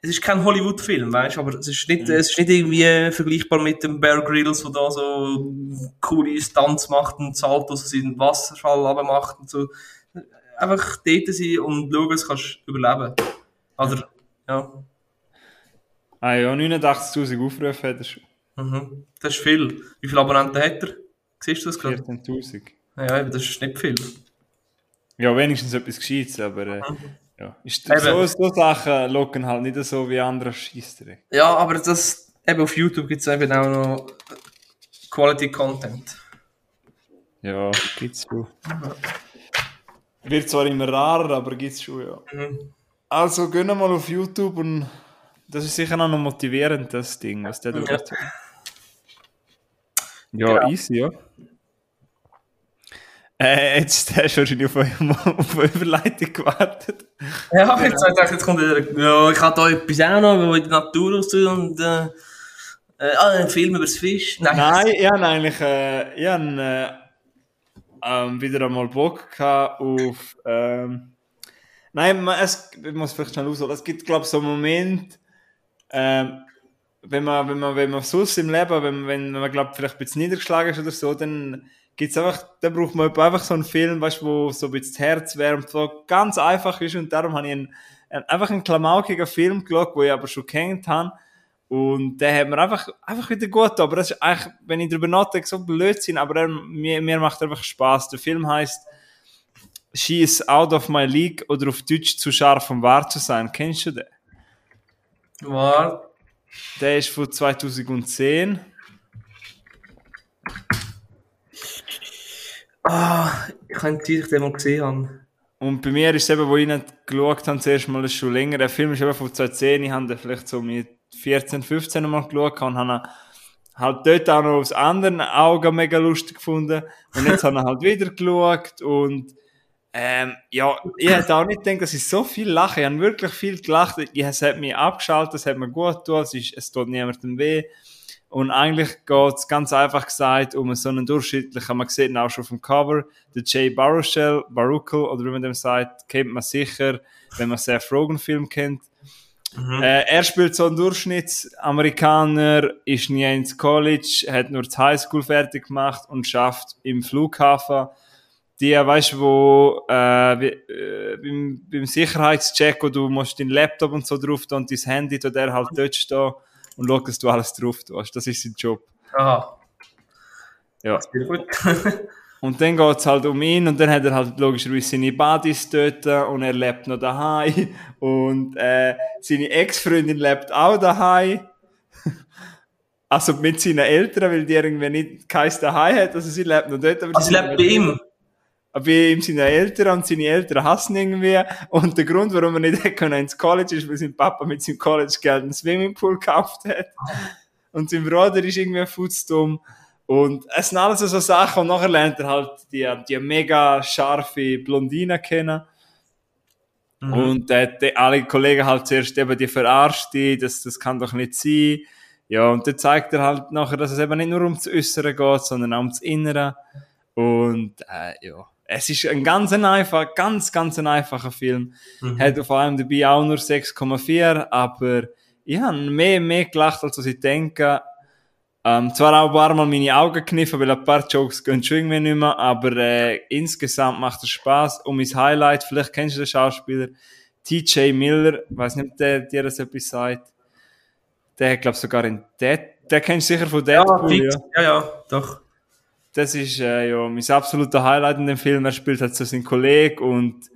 es ist kein Hollywood-Film, weißt du, aber es ist nicht, es ist nicht irgendwie vergleichbar mit dem Bear Grylls, der da so coole Stunts macht und Saltos aus dem Wasserfall macht und so. Einfach dort sein und schauen, was kannst du überleben. Oder, ja. Ah ja, 89.000 Aufrufe hat er. Mhm. Das ist viel. Wie viele Abonnenten hat er? Siehst du das gerade? 14.000. Ja, eben, das ist nicht viel. Ja, wenigstens etwas Gescheites, aber äh, ja. Ist, Eben. so, so Sachen locken halt nicht so wie andere Scheissdreck. Ja, aber das, eben auf YouTube gibt es eben auch noch Quality Content. Ja, gibt's schon. Wird zwar immer rarer, aber gibt's schon, ja. Mhm. Also, gehen wir mal auf YouTube und das ist sicher auch noch motivierend, das Ding, was der da Ja. macht. Ja, Genau. easy, ja. Äh, jetzt hast du wahrscheinlich [LAUGHS] auf, eine- auf eine Überleitung gewartet. Ja, jetzt habe ich gedacht, jetzt kommt wieder, ja, ich habe da etwas auch noch, wo ich die Natur raus und äh, äh, ah, einen Film über das Fisch. Nein. Nein, ich habe eigentlich äh, ich hab, äh, ähm, wieder einmal Bock gehabt auf. Ähm, nein, man, es, ich muss vielleicht schnell ausholen. Es gibt, glaube ich, so einen Moment, ähm, wenn man, wenn man, wenn man sonst im Leben, wenn, wenn man, glaube vielleicht ein bisschen niedergeschlagen ist oder so, dann gibt's einfach, dann braucht man einfach so einen Film, weißt, wo so ein bisschen das Herz wärmt, wo ganz einfach ist und darum habe ich einen, einfach einen klamaukigen Film geschaut, wo ich aber schon kennt habe. Und der hat mir einfach, einfach wieder gut. Aber das ist eigentlich, wenn ich darüber nachdenke, so Blödsinn, aber er, mir, mir macht einfach Spaß. Der Film heißt She is out of my league oder auf Deutsch zu scharf, um wahr zu sein. Kennst du den? Warte. Der ist von 2010. Ah, ich kann dass ich den mal gesehen habe. Und bei mir ist es eben, wo ich nicht geschaut habe, zuerst mal schon länger. Der Film ist eben von 2010. Ich habe den vielleicht so mit 14, 15 Mal geschaut und habe halt dort auch noch aus anderen Augen mega lustig gefunden. Und jetzt habe ich halt wieder geschaut und ähm, ja, ich hätte auch nicht gedacht, dass ich so viel lache. Ich habe wirklich viel gelacht. Es hat mich abgeschaltet, es hat mir gut getan, es, ist, es tut niemandem weh. Und eigentlich geht es ganz einfach gesagt um so einen durchschnittlichen, man sieht ihn auch schon dem Cover, der Jay Baruchel, Baruchel oder wie man dem sagt, kennt man sicher, wenn man Seth Rogen Film kennt. Mhm. Äh, er spielt so einen Durchschnittsamerikaner, ist nie ins College, hat nur die Highschool fertig gemacht und schafft im Flughafen die, weißt du, wo äh, wie, äh, beim, beim Sicherheitscheck, wo du musst deinen Laptop und so drauf tun und dein Handy, da der halt dort stehen und schaut, dass du alles drauf tust. Das ist sein Job. Aha. Ja. gut. [LAUGHS] und dann geht es halt um ihn und dann hat er halt logischerweise seine Buddies dort und er lebt noch daheim und äh, seine Ex-Freundin lebt auch daheim. [LAUGHS] Also mit seinen Eltern, weil die irgendwie nicht keins daheim hat, also sie lebt noch dort. Aber also sie lebt bei ihm? Bei ihm seine Eltern und seine Eltern hassen irgendwie. Und der Grund, warum er nicht [LAUGHS] ins College ist, weil sein Papa mit seinem College-Geld einen Swimmingpool gekauft hat. Und sein Bruder ist irgendwie futzdumm. Und es sind alles so Sachen. Und nachher lernt er halt die, die mega scharfe Blondine kennen. Mhm. Und äh, die, alle Kollegen halt zuerst eben die verarscht, die, das, das kann doch nicht sein. Ja, und dann zeigt er halt nachher, dass es eben nicht nur ums Äußere geht, sondern auch ums Innere. Und äh, ja, es ist ein ganz einfach, ganz, ganz ein einfacher Film. Mhm. Hat auf allem dabei auch nur 6,4, aber ich habe mehr, mehr gelacht, als ich denke. Ähm, zwar auch ein paar Mal meine Augen kniffen, weil ein paar Jokes gehen schon irgendwie nicht mehr, aber äh, insgesamt macht es Spaß. Und mein Highlight, vielleicht kennst du den Schauspieler, TJ Miller, weiß nicht, ob der dir das etwas sagt. Der hat, glaube sogar in Dead, der kennst du sicher von Deadpool, ja, ja. ja, ja, doch das ist äh, ja mein absoluter Highlight in dem Film. Er spielt halt so seinen Kollegen und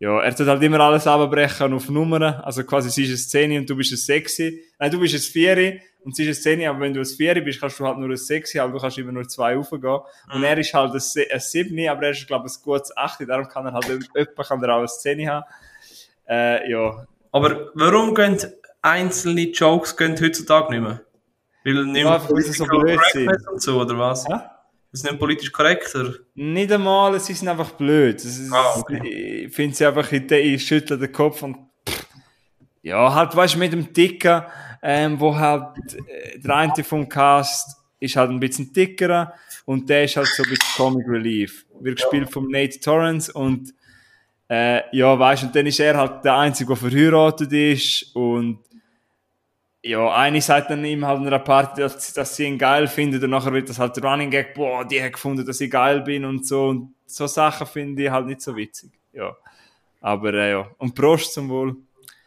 ja, er tut halt immer alles abbrechen auf Nummern. Also quasi sie ist eine Szene und du bist ein Sexy. Nein, du bist ein Vieri und sie ist eine Szene, aber wenn du ein Vieri bist, kannst du halt nur ein Sexy, aber du kannst immer nur zwei raufgehen. Und mhm. er ist halt ein, ein Siebni, aber er ist, glaube ich, ein gutes Achte, darum kann er halt jemand kann er auch eine Szene haben. Äh, ja. Aber warum gehen einzelne Jokes gehen heutzutage nicht mehr? Weil nicht mehr ja, so blöd sind. und so, oder was? Ja? Das ist nicht politisch korrekt, oder? Nicht einmal, es ist einfach blöd. Ist, ah, okay. Ich finde sie einfach, ich, ich schüttle den Kopf und pff, ja, halt, weißt du, mit dem Dicker, ähm, wo halt äh, der eine vom Cast ist halt ein bisschen dicker und der ist halt so ein bisschen Comic Relief. Wird gespielt vom Nate Torrance und äh, ja, weißt du, und dann ist er halt der Einzige, der verheiratet ist und ja, eine sagt dann ihm halt in einer Party, dass, dass sie ihn geil findet und nachher wird das halt Running Gag, boah, die hat gefunden, dass ich geil bin und so und so Sachen finde ich halt nicht so witzig. Ja. Aber äh, ja, und Prost zum Wohl.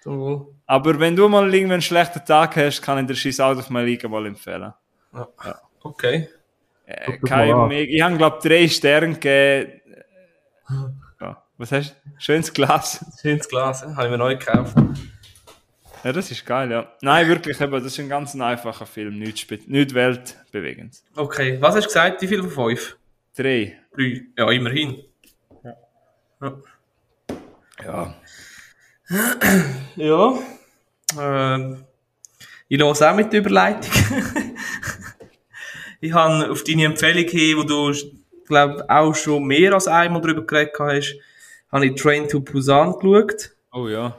Zum Wohl. Aber wenn du mal irgendwie einen schlechten Tag hast, kann ich dir Scheiß Out of My Liga mal empfehlen. Ja. ja. Okay. Äh, kein, ich habe glaube drei Sterne gegeben. [LAUGHS] Ja. Was hast du? Schönes Glas. Schönes Glas, ja. habe ich mir neu gekauft. Ja, das ist geil, ja. Nein, wirklich, aber das ist ein ganz einfacher Film, nicht, nicht weltbewegend. Okay, was hast du gesagt, wie viel von fünf? Drei. Drei, ja, immerhin. Ja. Ja. Ja. Ähm, ich höre auch mit der Überleitung. [LAUGHS] ich habe auf deine Empfehlung hin, wo du, glaube auch schon mehr als einmal darüber geredet hast, habe ich Train to Busan geschaut. Oh ja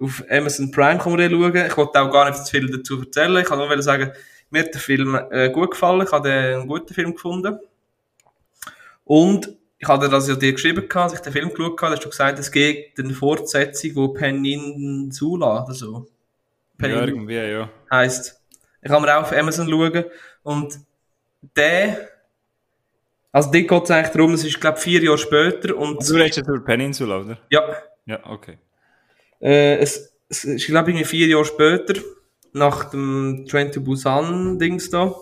auf Amazon Prime kann man den schauen. Ich wollte auch gar nicht zu viel dazu erzählen. Ich kann nur sagen, mir hat der Film äh, gut gefallen. Ich habe den einen guten Film gefunden. Und ich hatte das ja dir geschrieben, als ich den Film geschaut habe, hast du gesagt, es geht eine Fortsetzung, wo Peninsula oder so. Peninsula ja, irgendwie, ja. Heisst, ich kann mir auch auf Amazon schauen. Und der, also die geht es eigentlich darum, es ist, glaube ich, vier Jahre später. Und also, du redest jetzt über Peninsula, oder? Ja. Ja, okay. Äh, es, es ist, glaube ich, vier Jahre später, nach dem Train to Busan-Dings da.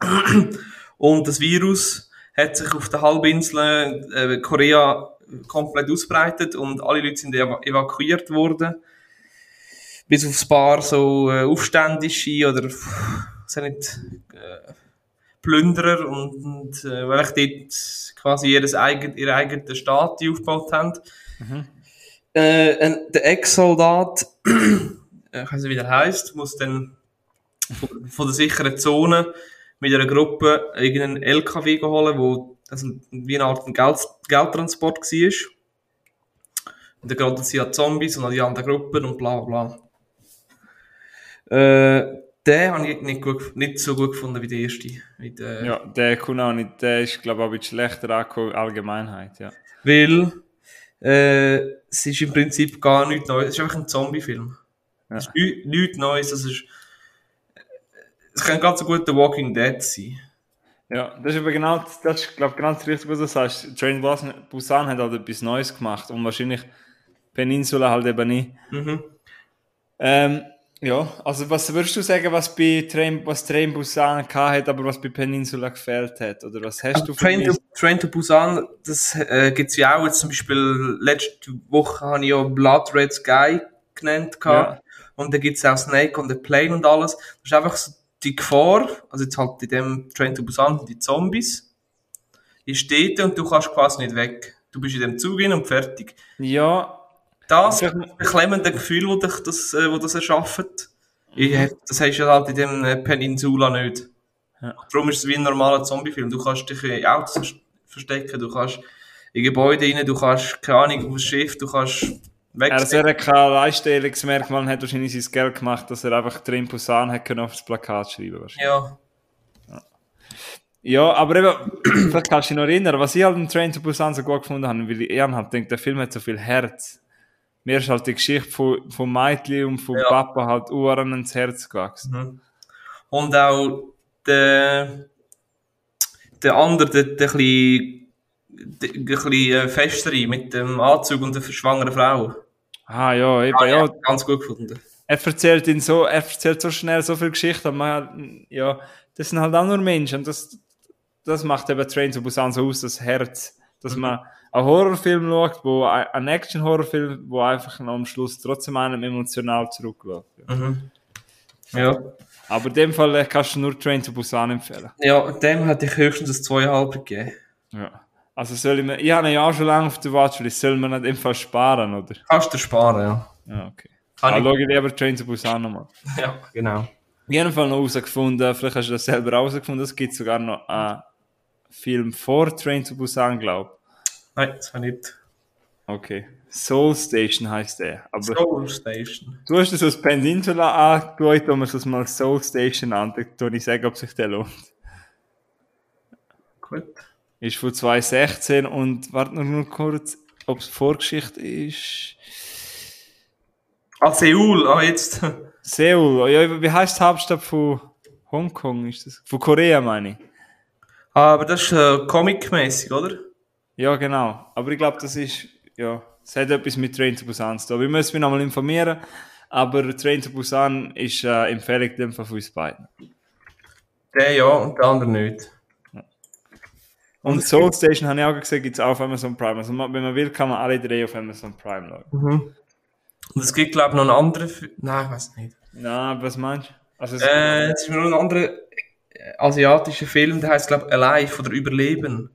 [CLEARS THROAT] Und das Virus hat sich auf der Halbinsel äh, Korea komplett ausbreitet und alle Leute sind ev evakuiert worden. Bis auf ein paar so äh, Aufständische oder was nicht, äh, Plünderer und, und äh, weil ich dort quasi ihres eigen, ihre eigene Staat aufgebaut haben. Mhm. Äh, der Ex-Soldat, äh, [CLEARS THROAT] ich weiß nicht, wie der heißt, muss dann von, von der sicheren Zone mit einer Gruppe irgendeinen LKW holen, wo das wie eine Art Geld, Geldtransport war. Und dann geraten sie an Zombies und an die anderen Gruppen und bla bla bla. Äh, Den habe ich nicht, gut, nicht so gut gefunden wie der erste. Wie der, Ja, der kommt auch nicht, der ist, glaube ich, auch ein bisschen schlechter angekommen, Allgemeinheit, ja. Weil äh, es ist im Prinzip gar nichts Neues. Es ist einfach ein Zombie-Film. Ja. Es ist nichts, Neues. Es, ist, es kann ganz so gut The Walking Dead sein. Ja, das ist aber genau, das ist, glaube genau das Richtige, was du sagst. Train Busan hat halt etwas Neues gemacht und wahrscheinlich Peninsula halt eben nicht. Mhm. Ähm, ja, also was würdest du sagen, was bei Train, was Train Busan gehabt hat, aber was bei Peninsula gefehlt hat? Oder was hast du Train to? Train to Busan, das äh, gibt es ja auch. Jetzt zum Beispiel letzte Woche habe ich ja Blood Red Sky genannt. gehabt. Und da gibt es auch Snake on the Plane und alles. Das ist einfach so die Gefahr, also jetzt halt in dem Train to Busan, die Zombies, die steht und du kannst quasi nicht weg. Du bist in dem Zug hin und fertig. Ja, Das beklemmende Gefühl, wo dich das, äh, wo das erschafft, das hast du halt in dem äh, Peninsula nicht. Ja. Darum ist es wie ein normaler Zombie-Film. Du kannst dich in Autos vers- verstecken, du kannst in Gebäude rein, du kannst, keine Ahnung, auf dem Schiff, du kannst weg. er hat kein Alleinstellungsmerkmal und hat wahrscheinlich sein Geld gemacht, dass er einfach Train Busan hat können auf das Plakat schreiben wahrscheinlich. Ja, Ja, aber eben, [CLEARS THROAT] vielleicht kannst du dich noch erinnern, was ich halt in Train to Busan so gut gefunden habe, weil ich eher halt denke, der Film hat so viel Herz. Mir ist halt die Geschichte von, von Meitli und von Ja. Papa halt uren ins Herz gewachsen. Mhm. Und auch der, der andere, der, der bisschen, der, bisschen festere mit dem Anzug und der schwangeren Frau. Ah ja, eben, Ah, ja. ja, ganz gut gefunden. Er erzählt ihn so, er erzählt so schnell so viel Geschichte, aber man, ja, das sind halt auch nur Menschen und das, das macht eben Train to Busan so aus, das Herz, dass man einen Horrorfilm schaut, wo ein Action-Horrorfilm, wo einfach am Schluss trotzdem einem emotional zurückläuft. Ja. Mhm. Ja. Aber in dem Fall äh, kannst du nur Train to Busan empfehlen. Ja, dem hätte ich höchstens ein zweieinhalb gegeben. Ja. Also soll ich mir, ich habe ja auch schon lange auf der Watchlist, soll man in dem Fall sparen, oder? Kannst du sparen, ja. Ja, okay. Kann Dann ich- schaue ich lieber Train to Busan nochmal. Ja, genau. Ich habe Fall noch herausgefunden, vielleicht hast du das selber herausgefunden, es gibt sogar noch einen Film vor Train to Busan, glaube Nein, das habe ich nicht. ich. Okay. Soul Station heißt der. Aber Soul Station. du hast das aus Peninsula angeschaut, und wir es mal Soul Station an, dann ich sagen, ob sich der lohnt. Gut. Ist von 2016 und warte noch nur kurz, ob es Vorgeschichte ist. Ah, Seoul, ah, jetzt. Seoul, ja, wie heißt die Hauptstadt von Hongkong? Ist das? Von Korea, meine ich. Ah, aber das ist äh, comic-mäßig, oder? Ja, genau. Aber ich glaube, das ist, ja, es hat etwas mit Train to Busan zu tun. Wir müssen mich nochmal informieren. Aber Train to Busan ist äh, Empfehlung in dem Fall von uns beiden. Der ja und der andere nicht. Und Soul Station habe ich auch gesehen, gibt es auch auf Amazon Prime. Also wenn man will, kann man alle drei auf Amazon Prime schauen. Und es gibt, glaube ich, noch einen anderen. Fi- Nein, ich weiß nicht. Na, was meinst du? Also, es- Äh, es ist noch ein anderer äh, asiatischer Film, der heißt, glaube ich, Alive oder Überleben.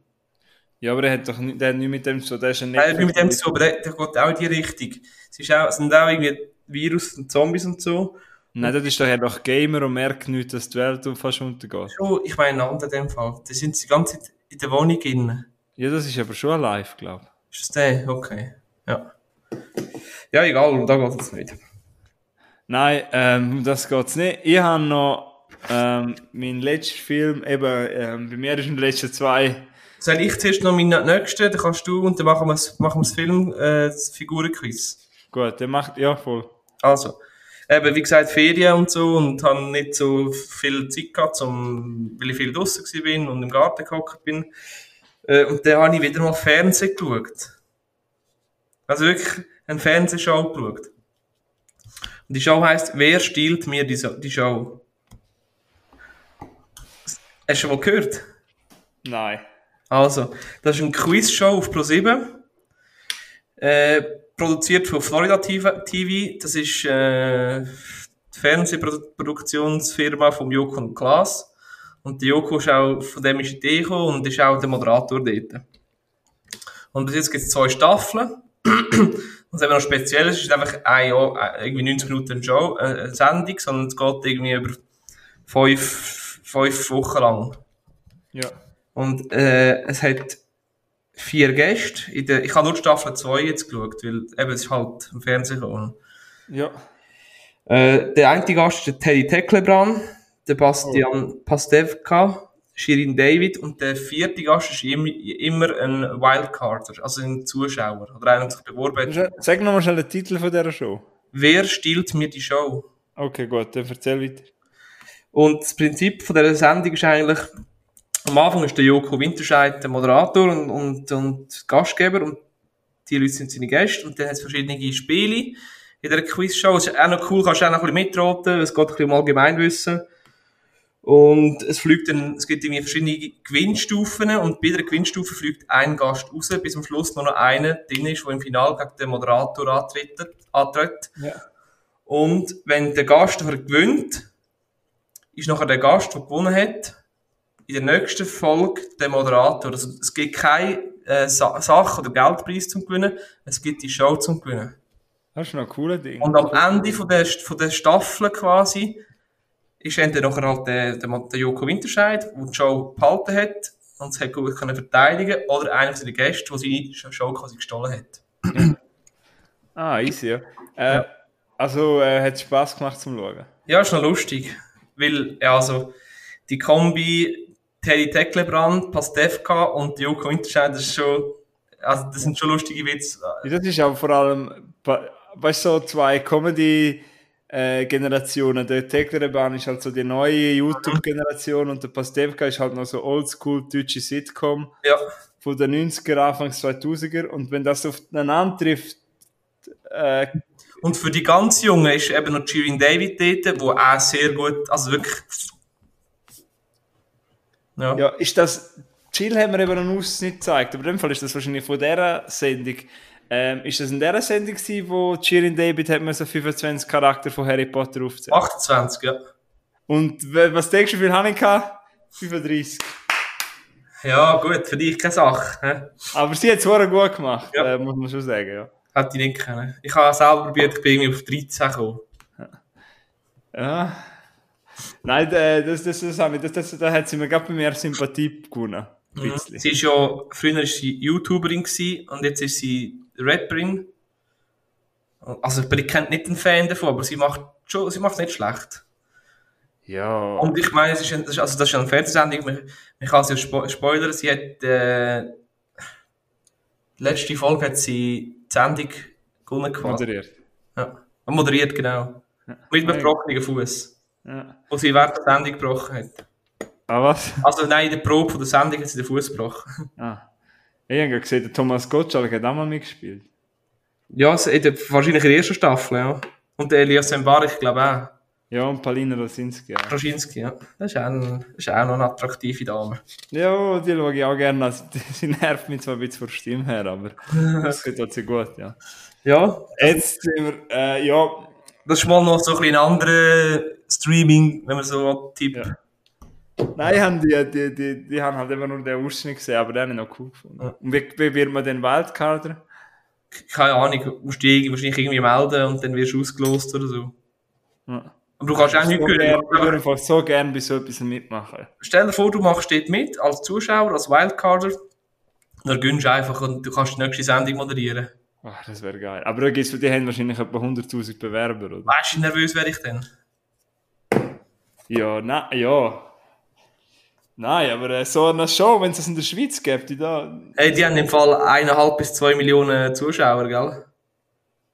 Ja, aber der hat doch nicht, der hat nichts mit dem zu tun. Der ist ein Nein, nicht mit dem zu, aber der, der geht auch in die Richtung. Es, ist auch, es sind auch irgendwie Virus und Zombies und so. Nein, das ist doch einfach Gamer und merkt nicht, dass die Welt fast untergeht. Schon, ich meine, in dem Fall. Die sind die ganze Zeit in der Wohnung drin. Ja, das ist aber schon live, glaube ich. Ist das der? Okay. Ja. Ja, egal, da geht es nicht. Nein, ähm, um das geht's nicht. Ich habe noch ähm, meinen letzten Film, eben, ähm, bei mir ist in den letzten zwei, Soll ich zuerst noch meinen nächsten, dann kannst du und dann machen wir das, machen wir das Film, äh, das Figurenquiz. gut, der macht, ja, voll. Also, eben, wie gesagt, Ferien und so und habe nicht so viel Zeit gehabt, zum, weil ich viel draußen bin und im Garten gehockt bin. Äh, und dann habe ich wieder mal Fernsehen geschaut. Also wirklich eine Fernsehshow geschaut. Und die Show heisst, wer stiehlt mir die, So- die Show? Hast du schon mal gehört? Nein. Also, das ist eine Quiz-Show auf Pro7. Äh, produziert von Florida TV. Das ist äh, die Fernsehproduktionsfirma von Joko und Klaas. Und der Joko ist auch, von dem ist die Idee gekommen und ist auch der Moderator dort. Und bis jetzt gibt es zwei Staffeln. [CLEARS THROAT] was eben noch speziell ist, ist einfach ein Jahr, äh, irgendwie 90 Minuten Show, äh, eine Sendung, sondern es geht irgendwie über fünf, fünf Wochen lang. Ja. Und äh, es hat vier Gäste. In der, ich habe nur Staffel 2 jetzt geschaut, weil eben es ist halt im Fernsehen gekommen. Ja. Äh, der eine Gast ist der Teddy Teklebran, der Bastian Pastewka, Shirin David und der vierte Gast ist immer, immer ein Wildcarder, also ein Zuschauer oder einer, der sich beworben hat. Sag nochmal schnell den Titel von dieser Show. Wer stiehlt mir die Show? Okay, gut, dann erzähl weiter. Und das Prinzip von dieser Sendung ist eigentlich, am Anfang ist der Joko Winterscheid der Moderator und, und, und Gastgeber und die Leute sind seine Gäste und dann hat es verschiedene Spiele in der Quizshow. Es ist auch noch cool, kannst du auch noch ein bisschen mitraten, es geht ein bisschen um Allgemeinwissen. Und es fliegt dann, es gibt irgendwie verschiedene Gewinnstufen und bei jeder Gewinnstufe fliegt ein Gast raus, bis am Schluss nur noch einer drin ist, der im Finale gegen den Moderator antritt. antritt. Ja. Und wenn der Gast gewinnt, ist nachher der Gast, der gewonnen hat, in der nächsten Folge der Moderator. Also es gibt keine äh, Sa Sache oder Geldpreis zum Gewinnen, es gibt die Show zum Gewinnen. Das ist noch ein cooles Ding. Und am Ende von der, von der Staffel quasi ist entweder nachher halt der, der, der Joko Winterscheid, der die Show behalten hat und es hat gut können verteidigen oder einer von den Gästen, der seine Show quasi gestohlen hat. [CLEARS THROAT] Ah, easy, ja. Äh, Also, äh, hat Spaß gemacht zum Schauen. Ja, ist noch lustig. Weil, ja, also, die Kombi Teddy Tecklebrand, Pastewka und Joko Winterscheid, das ist schon, also, das sind schon lustige Witze. Das ist auch vor allem, weißt du, so zwei Comedy-Generationen. Der Teklerebahn ist halt so die neue YouTube-Generation und der Pastewka ist halt noch so oldschool deutsche Sitcom Ja, von den 90er, Anfangs 2000er. Und wenn das aufeinander trifft, äh, und für die ganz Jungen ist eben noch Shirin David dort, wo auch sehr gut, also wirklich, ja. ja, ist das, Chill haben wir eben noch Ausschnitt gezeigt, aber in dem Fall ist das wahrscheinlich von dieser Sendung. Ähm, ist das in dieser Sendung gewesen, wo Shirin David hat mir so 25 Charakter von Harry Potter aufgezählt? 28, ja. Und was denkst du, wie viel habe ich gehabt? 35. Ja, gut, für dich keine Sache. He? Aber sie hat es gut gemacht, Ja. äh, muss man schon sagen, ja. Hätte ich nicht können. Ich habe selber probiert, ich bin irgendwie auf 13 gekommen. ja. Nein, äh, das, das, das, das, das, da hat sie mir gerade bei mir Sympathie gewonnen. Bisschen. Sie ist ja, früher ist sie YouTuberin gewesen, und jetzt ist sie Rapperin. Also, ich bin kennt nicht einen Fan davon, aber sie macht schon, sie macht nicht schlecht. Ja. Und ich meine, es ist, ein, das ist- also das ist eine Fernsehsendung, man, man kann sie ja spo spoilern, sie hat, äh, letzte Folge hat sie die Sendung gewonnen moderiert. Ja. Moderiert, genau. Mit einem Ja. gebrochenen Fuß. Ja. Wo sie während der Sendung gebrochen hat. Ah, was? Also nein, in der Probe von der Sendung hat sie den Fuß gebrochen. Ah. Ich habe gesehen, der Thomas Gottschalk hat auch mal mitgespielt. Ja, in der, wahrscheinlich in der ersten Staffel, ja. Und der Elias glaube ich auch. Ja, und Palina Rosinski auch. Kraschinski, ja. Das ist auch, ein, das ist auch noch eine attraktive Dame. Ja, die schaue ich auch gerne. Also, [LAUGHS] sie nervt mich zwar ein bisschen von der Stimme her, aber das geht trotzdem gut, ja. Ja, Jetzt sind wir, äh, ja, das ist mal noch so ein bisschen ein anderer Streaming, wenn man so tippt. Ja. Nein, ich hab die, die, die, die haben halt immer nur den Ausschnitt gesehen, aber den habe ich noch cool gefunden. Ja. Und wie, wie wird man den Wildcarder? Keine Ahnung, du musst dich irgendwie- wahrscheinlich irgendwie melden und dann wirst du ausgelost oder so. Ja. Aber du kannst auch nicht so gern, ich würde einfach so gerne bei so etwas mitmachen. Stell dir vor, du machst dort mit, als Zuschauer, als Wildcarder. Dann gönnst du einfach und du kannst die nächste Sendung moderieren. Ach, das wäre geil. Aber da gibt's, die haben wahrscheinlich etwa 100'000 Bewerber, oder? Weißt du, wie nervös wäre ich denn? Ja, nein, ja. Nein, aber äh, so eine Show, wenn es das in der Schweiz gibt, die da... Hey, die haben im Fall eineinhalb bis zwei Millionen Zuschauer, gell?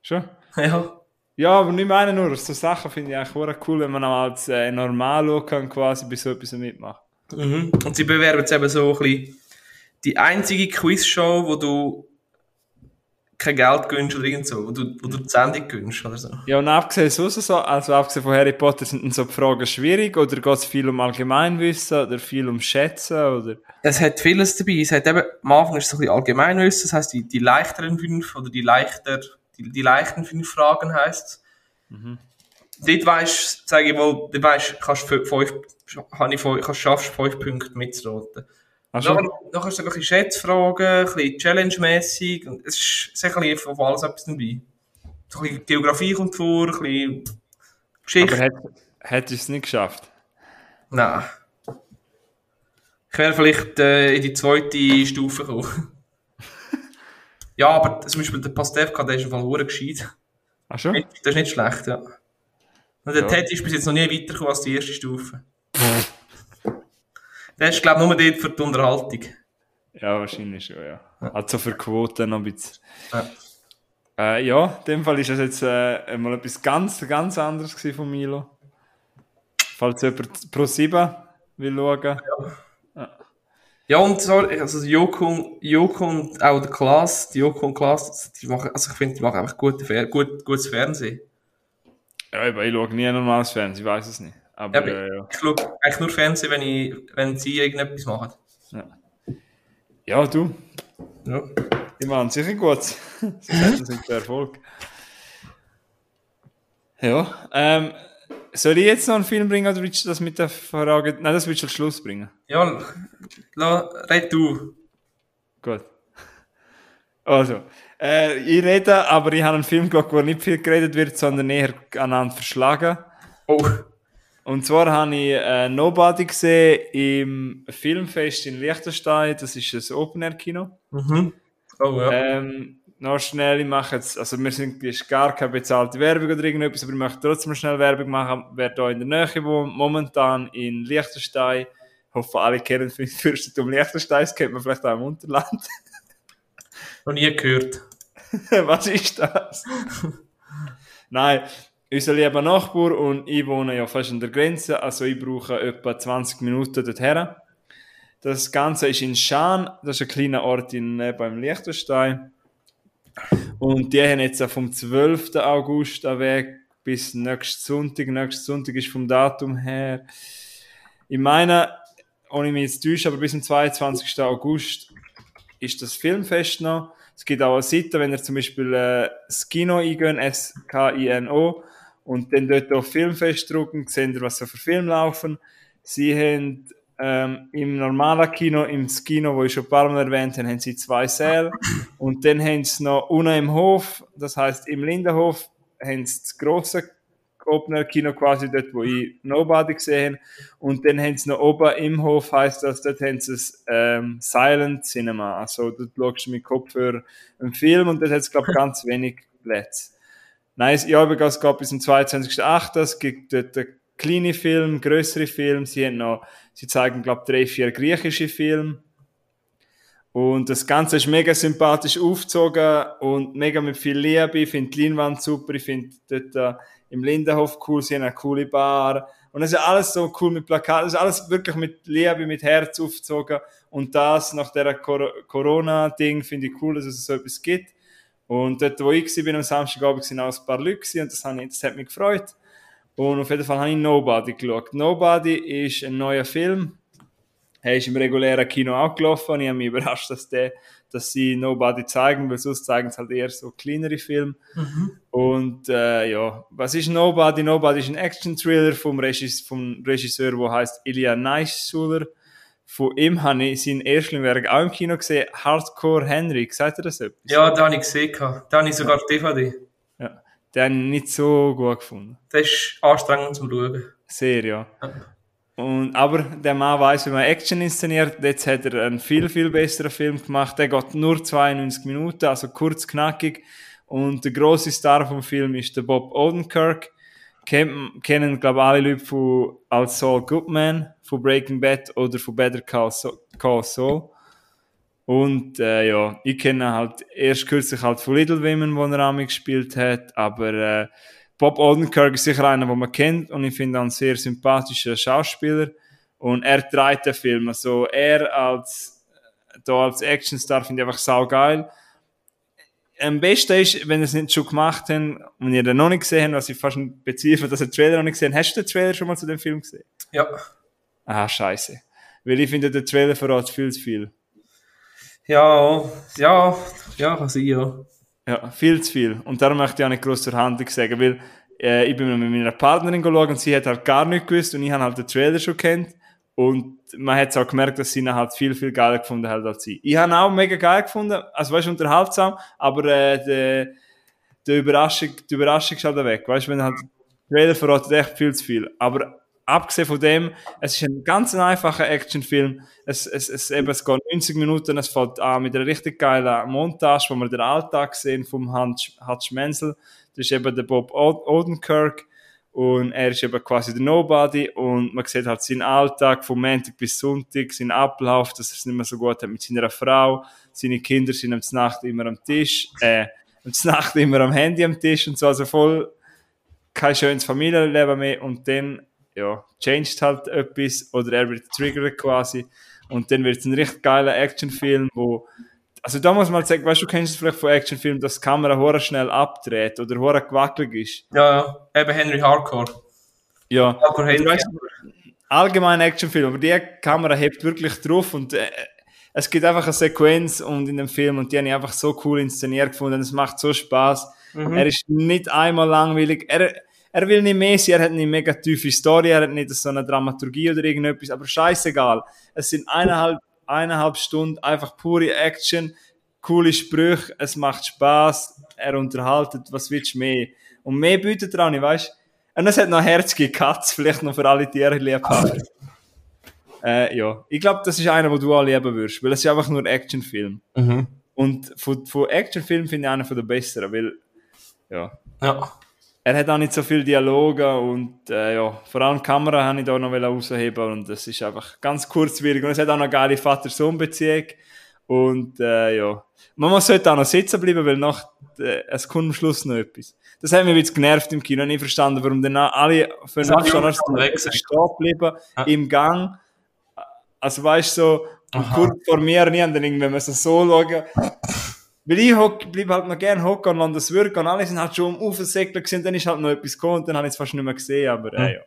Schon? Ja. Ja, aber nicht meine nur, so Sachen finde ich eigentlich cool, wenn man auch als äh, normal schauen kann, quasi bei so etwas mitmachen. Mhm. Und sie bewerben jetzt eben so ein bisschen die einzige Quizshow, wo du kein Geld gönnst oder irgend so, wo du, wo du die Sendung gönnst oder so. Ja, und abgesehen so, so, also abgesehen von Harry Potter, sind so die Fragen schwierig oder geht es viel um Allgemeinwissen oder viel um Schätzen oder... Es hat vieles dabei. Es hat eben, am Anfang ist es so ein bisschen Allgemeinwissen, das heisst, die, die leichteren fünf oder die leichter, die, die leichten fünf Fragen heisst es. Dort weisst, sage ich mal, dort weisst, kannst du fünf, ich fünf, kannst, schaffst du fünf Punkte mitzuraten. Also, Nachher, nachher ist ein bisschen Schätzfragen, ein bisschen Challenge-mässig. Es ist, ein bisschen von alles etwas dabei. So ein bisschen Geografie kommt vor, ein bisschen Geschichte. aber hättest du es nicht geschafft? Nein. Ich wäre vielleicht äh, in die zweite Stufe gekommen. [LAUGHS] ja, aber zum Beispiel der Pastewka, der ist im Fall hure gescheit. Ach schon? Das ist nicht schlecht, ja. Und der Ja. Teddy ist bis jetzt noch nie weitergekommen als die erste Stufe. [LAUGHS] der ist, glaube ich, nur dort für die Unterhaltung. Ja, wahrscheinlich schon, ja. Also für Quoten noch ein bisschen. Ja. Äh, ja, in dem Fall ist das jetzt äh, mal etwas ganz, ganz anderes von Milo. Falls jemand Pro 7 will schauen. Ja, und so, also Joko, Joko und auch der Klaas, die Joko und Klaas, die machen, also ich finde, die machen einfach gute, gut, gutes Fernsehen. Ja, aber ich schaue nie normales Fernsehen, ich weiß es nicht. Aber Ja, äh, ja. Ich schaue eigentlich nur Fernsehen, wenn, ich, wenn sie irgendetwas machen. ja, du, Ja. die machen sicher gut. [LAUGHS] Sie nicht der Erfolg. Ja, ähm, soll ich jetzt noch einen Film bringen oder willst du das mit der Frage. Nein, das willst du am Schluss bringen. Ja, la, red du. Gut. Also, äh, ich rede, aber ich habe einen Film geschaut, wo nicht viel geredet wird, sondern eher aneinander verschlagen. Oh, Und zwar habe ich äh, Nobody gesehen im Filmfest in Liechtenstein. Das ist ein Open-Air-Kino. mhm. Oh ja. Ähm, noch schnell, ich mache jetzt, also wir sind das ist gar keine bezahlte Werbung oder irgendetwas, aber ich möchte trotzdem schnell Werbung machen, wer da in der Nähe wohnt, momentan in Liechtenstein. Ich hoffe, alle kennen den Fürstentum Liechtenstein, das kennt man vielleicht auch im Unterland. Noch nie gehört. [LAUGHS] Was ist das? [LAUGHS] Nein, unser lieber Nachbar und ich wohne ja fast an der Grenze, also ich brauche etwa 20 Minuten dorthin. Das Ganze ist in Schaan, das ist ein kleiner Ort in, äh, beim Liechtenstein. Und die haben jetzt vom 12. August an Weg bis nächsten Sonntag. Nächsten Sonntag ist vom Datum her. Ich meine, ohne mich jetzt täuschen, aber bis zum 22. August ist das Filmfest noch. Es gibt auch eine Seite, wenn ihr zum Beispiel äh, Skino eingehen, S-K-I-N-O, und dann dort auf Filmfest drücken, seht ihr, was so für Filme laufen. Sie haben ähm, im normalen Kino, im Skino, wo ich schon ein paar Mal erwähnt habe, haben sie zwei Säle. Und dann haben sie noch unten im Hof, das heißt im Lindenhof, haben sie das grosse Opener Kino quasi dort, wo ich Nobody gesehen habe. Und dann haben sie noch oben im Hof, heisst das, dort haben sie das ähm, Silent Cinema. Also dort schaust du mit Kopfhörer einen Film und dort hat es, glaube ich, ganz wenig Plätze. Nein, es- ja, es geht bis zum 22.08. Es gibt dort einen kleinen Film, größere Filme. Sie haben noch, sie zeigen, glaube ich, drei, vier griechische Filme. Und das Ganze ist mega sympathisch aufgezogen und mega mit viel Liebe. Ich finde die Leinwand super. Ich finde dort äh, im Lindenhof cool. Sie haben eine coole Bar. Und es ist alles so cool mit Plakaten. Es ist alles wirklich mit Liebe, mit Herz aufgezogen. Und das nach der Cor Corona-Ding finde ich cool, dass es so etwas gibt. Und dort, wo ich war, am Samstagabend, waren auch ein paar Leute und das, ich, das hat mich gefreut. Und auf jeden Fall habe ich Nobody geschaut. Nobody ist ein neuer Film. Er ist im regulären Kino auch gelaufen ich habe mich überrascht, dass, der, dass sie Nobody zeigen, weil sonst zeigen sie halt eher so kleinere Filme. Und äh, ja, was ist Nobody? Nobody ist ein Action-Thriller vom, Regis vom Regisseur, der heißt Ilya Neissuler. Von ihm habe ich sein Erstlingswerk auch im Kino gesehen, Hardcore Henry. Sagt ihr das etwas? Ja, da habe ich gesehen. Da habe ich sogar die DVD. ja. Den habe ich nicht so gut gefunden. Das ist anstrengend zum Schauen. Sehr, ja. Und, aber der Mann weiß, wie man Action inszeniert. Jetzt hat er einen viel, viel besseren Film gemacht. Der geht nur 92 Minuten, also kurz, knackig. Und der große Star vom Film ist der Bob Odenkirk. Kennen, kennen glaube ich, alle Leute von, als Saul Goodman, von Breaking Bad oder von Better Call Saul. Und äh, ja, ich kenne halt erst kürzlich halt von Little Women, wo er Ami gespielt hat, aber äh, Bob Odenkirk ist sicher einer, den man kennt und ich finde ihn einen sehr sympathischer Schauspieler und er trägt den Film, also er als da als Actionstar finde ich einfach saugeil. Am besten ist, wenn ihr es nicht schon gemacht habt und ihr den noch nicht gesehen habt, was ich fast bezweifle, dass ihr den Trailer noch nicht gesehen habt. Hast du den Trailer schon mal zu dem Film gesehen? Ja. Ah, scheiße. Weil ich finde, der Trailer verrät viel zu viel. Ja, ja, ja, kann sein, ja. Ja, viel zu viel. Und darum möchte ich auch nicht groß zur Handlung sagen, weil äh, ich bin mit meiner Partnerin geschaut und sie hat halt gar nicht gewusst und ich habe halt den Trailer schon kennt und man hat auch gemerkt, dass sie ihn halt viel, viel geiler gefunden hat als sie. Ich habe ihn auch mega geil gefunden, also weißt du, unterhaltsam, aber äh, der, der Überraschung, die Überraschung ist halt weg. Weißt du, wenn halt Trailer verratet echt viel zu viel. Aber abgesehen von dem, es ist ein ganz einfacher Actionfilm. Es, es, es, eben, es geht 90 Minuten, es fängt an mit einer richtig geilen Montage, wo wir den Alltag sehen vom Hans, Hans Menzel. Das ist eben der Bob Od- Odenkirk. Und er ist eben quasi der Nobody und man sieht halt seinen Alltag vom Montag bis Sonntag, seinen Ablauf, dass er es nicht mehr so gut hat mit seiner Frau, seine Kinder sind am Nacht immer am Tisch, äh, am Nacht immer am Handy am Tisch und so, also voll kein schönes Familienleben mehr. Und dann, ja, changed halt etwas oder er wird triggert quasi. Und dann wird es ein richtig geiler Actionfilm, wo also da muss man halt sagen, weißt du, kennst es vielleicht von Actionfilmen, dass die Kamera hure schnell abdreht oder hure gewackelig ist. Ja, ja, eben Henry Hardcore. Ja, Hardcore also, Henry. weißt, allgemein Actionfilm, aber die Kamera hebt wirklich drauf und äh, es gibt einfach eine Sequenz und in dem Film und die habe ich einfach so cool inszeniert gefunden, es macht so Spaß. Mhm. Er ist nicht einmal langweilig, er, er will nicht mehr sein, er hat eine mega tiefe Story, er hat nicht so eine Dramaturgie oder irgendetwas, aber scheißegal. Es sind eineinhalb, eineinhalb Stunden einfach pure Action, coole Sprüche, es macht Spaß, er unterhaltet, was willst du mehr? Und mehr bietet er auch nicht, weißt du? Und es hat noch herzige Cuts, vielleicht noch für alle Tierliebhaber. äh, ja, ich glaube, das ist einer, den du auch lieben würdest, weil es ist einfach nur Actionfilm. Mhm. Und von, von Actionfilmen finde ich einer von der besseren, weil, ja, Ja. Er hat auch nicht so viele Dialoge und äh, ja, vor allem die Kamera habe ich da noch rausheben und das ist einfach ganz kurzwierig und es hat auch noch eine geile Vater-Sohn-Beziehung und äh, ja, man sollte auch noch sitzen bleiben, weil nach, äh, es kommt am Schluss noch etwas. Das hat mich bisschen genervt im Kino, nicht verstanden, warum dann alle für weg gesagt. stehen geblieben, Ja. im Gang. Also weißt du, so, kurz vor mir, nie, und dann irgendwie, so so schauen, weil ich hock, bleib halt noch gern hocken und lasse das wirken und alle sind halt schon um Aufsäckler gewesen, dann ist halt noch etwas gekommen und dann habe ich es fast nicht mehr gesehen, aber äh, ja.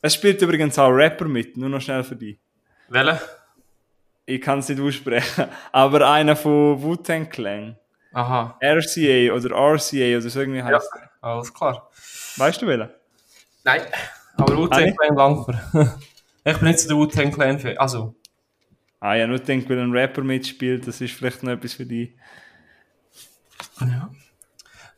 Es spielt übrigens auch Rapper mit, nur noch schnell für dich. Welche? Ich kann es nicht aussprechen, [LAUGHS] aber einer von Wu-Tang Clan. Aha. RCA oder RCA oder so irgendwie Ja, heißt. alles klar. Weißt du welchen? Nein, aber Ah, Wu-Tang nicht? Clan Langfer. [LAUGHS] ich bin nicht so der Wu-Tang Clan Fan. Also, Ah ja, nur denke, weil ein Rapper mitspielt, das ist vielleicht noch etwas für dich.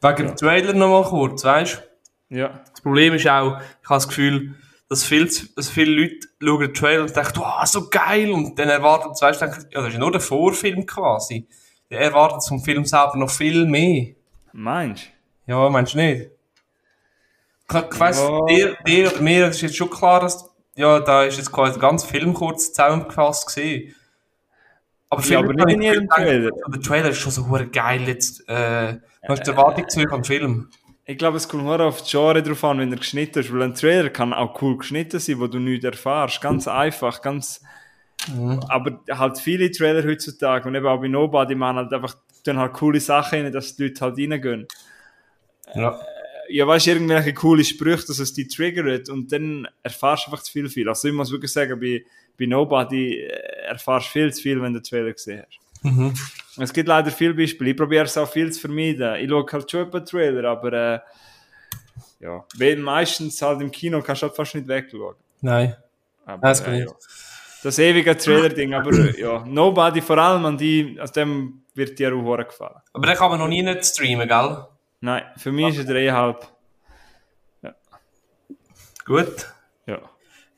wegen dem Trailer nochmal kurz, weißt du? Ja. Das Problem ist auch, ich habe das Gefühl, dass, viel, dass viele Leute schauen den Trailer und denken, wow, so geil, und dann erwarten sie, weißt du, denken, ja, das ist ja nur der Vorfilm quasi. Die erwarten zum Film selber noch viel mehr. Meinst Ja, meinst du nicht? Ich, ich weiss, Ja. dir, dir oder mir ist jetzt schon klar, dass, ja, da ist jetzt quasi der ganze Film kurz zusammengefasst gesehen. Aber, Ja, aber nicht in jedem Trailer. Der Trailer ist schon so geil jetzt, äh, was ist die Erwartung zu am Film? Ich glaube, es kommt nur auf die Genre drauf an, wenn er geschnitten ist, weil ein Trailer kann auch cool geschnitten sein, wo du nichts erfährst. Ganz einfach, ganz, aber halt viele Trailer heutzutage und eben auch bei Nobody machen halt einfach, tun halt coole Sachen rein, dass die Leute halt reingehen. Ja. Ja, weißt du, irgendwelche coole Sprüche, dass es die triggert und dann erfährst du einfach zu viel, viel. Also ich muss wirklich sagen, bei, bei Nobody äh, erfährst du viel zu viel, wenn du den Trailer gesehen hast. Mhm. Es gibt leider viele Beispiele. Ich probiere es auch viel zu vermeiden. Ich schaue halt schon einen Trailer, aber äh, ja, weil meistens halt im Kino kannst du halt fast nicht wegschauen. Nein. Aber, Das äh, ja. Das ewige Trailer-Ding, aber äh, ja, Nobody, vor allem an die, aus dem wird dir auch hure gefallen. Aber den kann man noch nie nicht streamen, gell? Nein, für mich ist er dreieinhalb. Gut. Ja.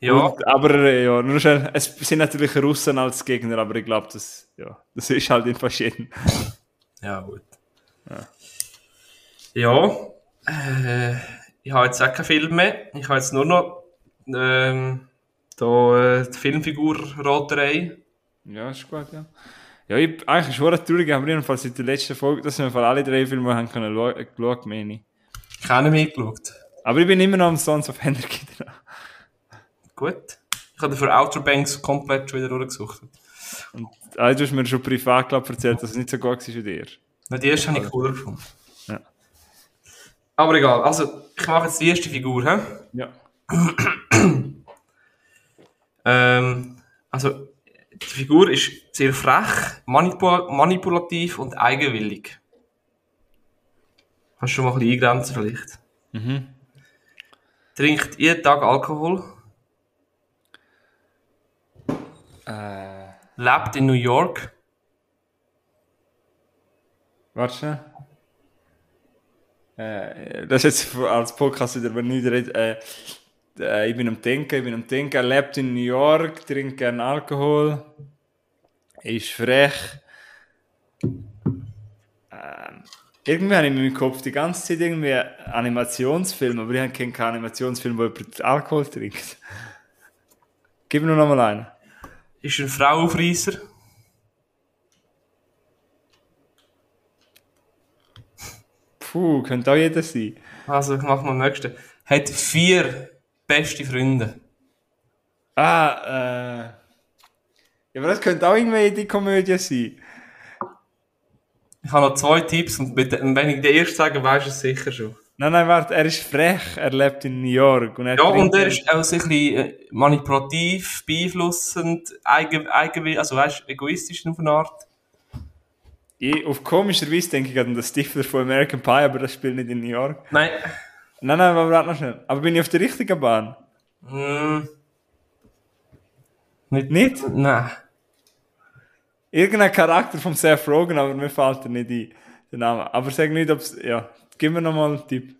Ja. Und, aber äh, ja, nur schnell, es sind natürlich Russen als Gegner, aber ich glaube, das, ja, das ist halt in verschieden. Ja, gut. Ja. Äh, ich habe jetzt auch keinen Film mehr. Ich habe jetzt nur noch ähm, da, äh, die Filmfigur Roterei. Ja, ist gut, ja. Ja, ich, eigentlich ist es traurig, aber jedenfalls seit der letzten Folge, dass wir alle drei Filme haben können geschaut, meine ich. Ich habe nicht mitgeschaut. Aber ich bin immer noch am Sons of Anarchy dran. Gut. Ich habe für Outer Banks komplett schon wieder durchgesucht. Und ah, du hast mir schon privat glaub, erzählt, dass es nicht so gut war wie dir. Na, die erste habe ich cooler gefunden. Ja. Aber egal. Also, ich mache jetzt die erste Figur. He? Ja. [CLEARS THROAT] Ähm, also, die Figur ist sehr frech, manipul manipulativ und eigenwillig. Kannst du schon mal ein bisschen eingrenzen vielleicht? Mhm. Trinkt jeden Tag Alkohol, Äh, lebt in New York, warte. Äh, das ist jetzt als Podcast wieder, wenn nicht redet. Äh, äh, ich bin am Denken, ich bin am Denken. Er lebt in New York, trinkt gerne Alkohol, ist frech. Ähm, Irgendwie habe ich in meinem Kopf die ganze Zeit irgendwie Animationsfilm, aber ich kenne keinen Animationsfilm, wo jemand Alkohol trinkt. Gib mir noch mal einen. Ist ein Frauenfreiser. Puh, könnte auch jeder sein. Also, ich mache mal den nächsten. Hat vier beste Freunde. Ah, äh. Ja, aber das könnte auch irgendwie die Komödie sein. Ich habe noch zwei Tipps und mit, wenn ich den ersten sage, weisst du es sicher schon. Nein, nein, warte, er ist frech, er lebt in New York. Und er Ja, und er ist auch so ein bisschen äh, manipulativ, beeinflussend, eigen, eigen, also weißt, egoistisch auf eine Art. Ich, auf komischer Weise denke ich an den Stifter von American Pie, aber das spielt nicht in New York. Nein. Nein, nein, aber warte noch schnell. Aber bin ich auf der richtigen Bahn? Mm, nicht? Nicht? Nein. Irgendein Charakter vom Seth Rogen, aber mir fällt er nicht ein, der Name. Aber sag nicht, ob es, ja, gib mir noch mal einen Tipp.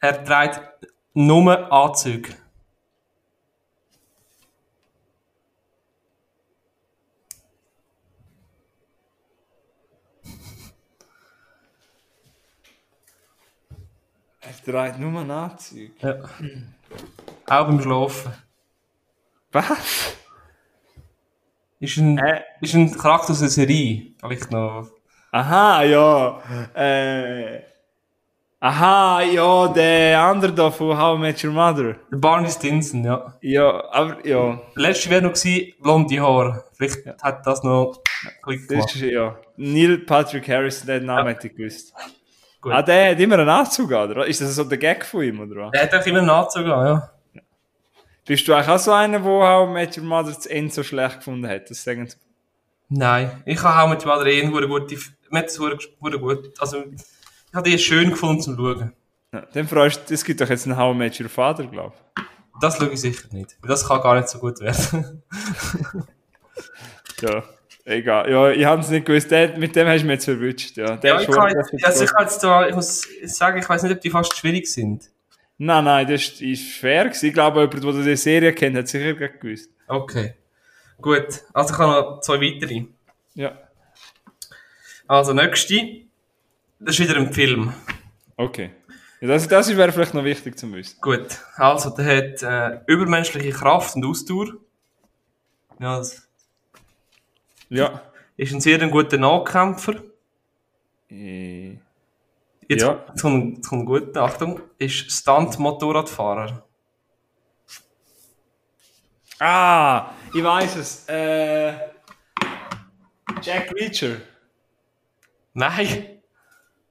Er trägt nur Anzüge. Er trägt nur Anzug. Ja. Auch beim Schlafen. Was? Ist ein, Äh. ist ein Charakter aus einer Serie. Vielleicht noch. Aha, ja. Äh. Aha, ja, der andere da von How I Met Your Mother. Der Barney Stinson, ja. Ja, aber ja. Der letzte wäre noch gewesen, blonde Haare. Vielleicht hat das noch Klick Das gemacht. ist, ja. Neil Patrick Harris, den Namen hätte ich gewusst. Gut. Ah, der hat immer einen Anzug an, oder? Ist das so der Gag von ihm, oder was? Er hat auch immer einen Anzug an, ja. Bist du eigentlich auch so einer, der I Met Your Mother das Ende so schlecht gefunden hat? Das sagen sie. Nein, ich habe auch mit dem anderen eh eine gute, hure gut, also, ich habe die schön gefunden zum Schauen. Ja, dann freust du, es gibt doch jetzt einen How Met Your Father, glaube ich. Das schaue ich sicher nicht. weil Das kann gar nicht so gut werden. Ja, [LAUGHS] egal. Ja, ich habe es nicht gewusst. Der, mit dem hast du mich jetzt verwünscht. Ja, der ja, ich, kann jetzt, also ich, kann jetzt da, ich muss sagen, ich weiß nicht, ob die fast schwierig sind. Nein, nein, das ist, ist fair gewesen. Ich glaube, jemand, der die Serie kennt, hat sicher gewusst. Okay. Gut, also ich habe noch zwei weitere. Ja, Also, nächste. Das ist wieder ein Film. okay. Ja, das, das wäre vielleicht noch wichtig zu wissen. Gut, also der hat äh, übermenschliche Kraft und Ausdauer. Ja, das Ja. ist ein sehr guter Nahkämpfer. Äh, Jetzt, Ja. jetzt kommt, jetzt kommt gut, Achtung, ist Stunt-Motorradfahrer. Ah, ich weiß es. Äh, Jack Reacher. Nein!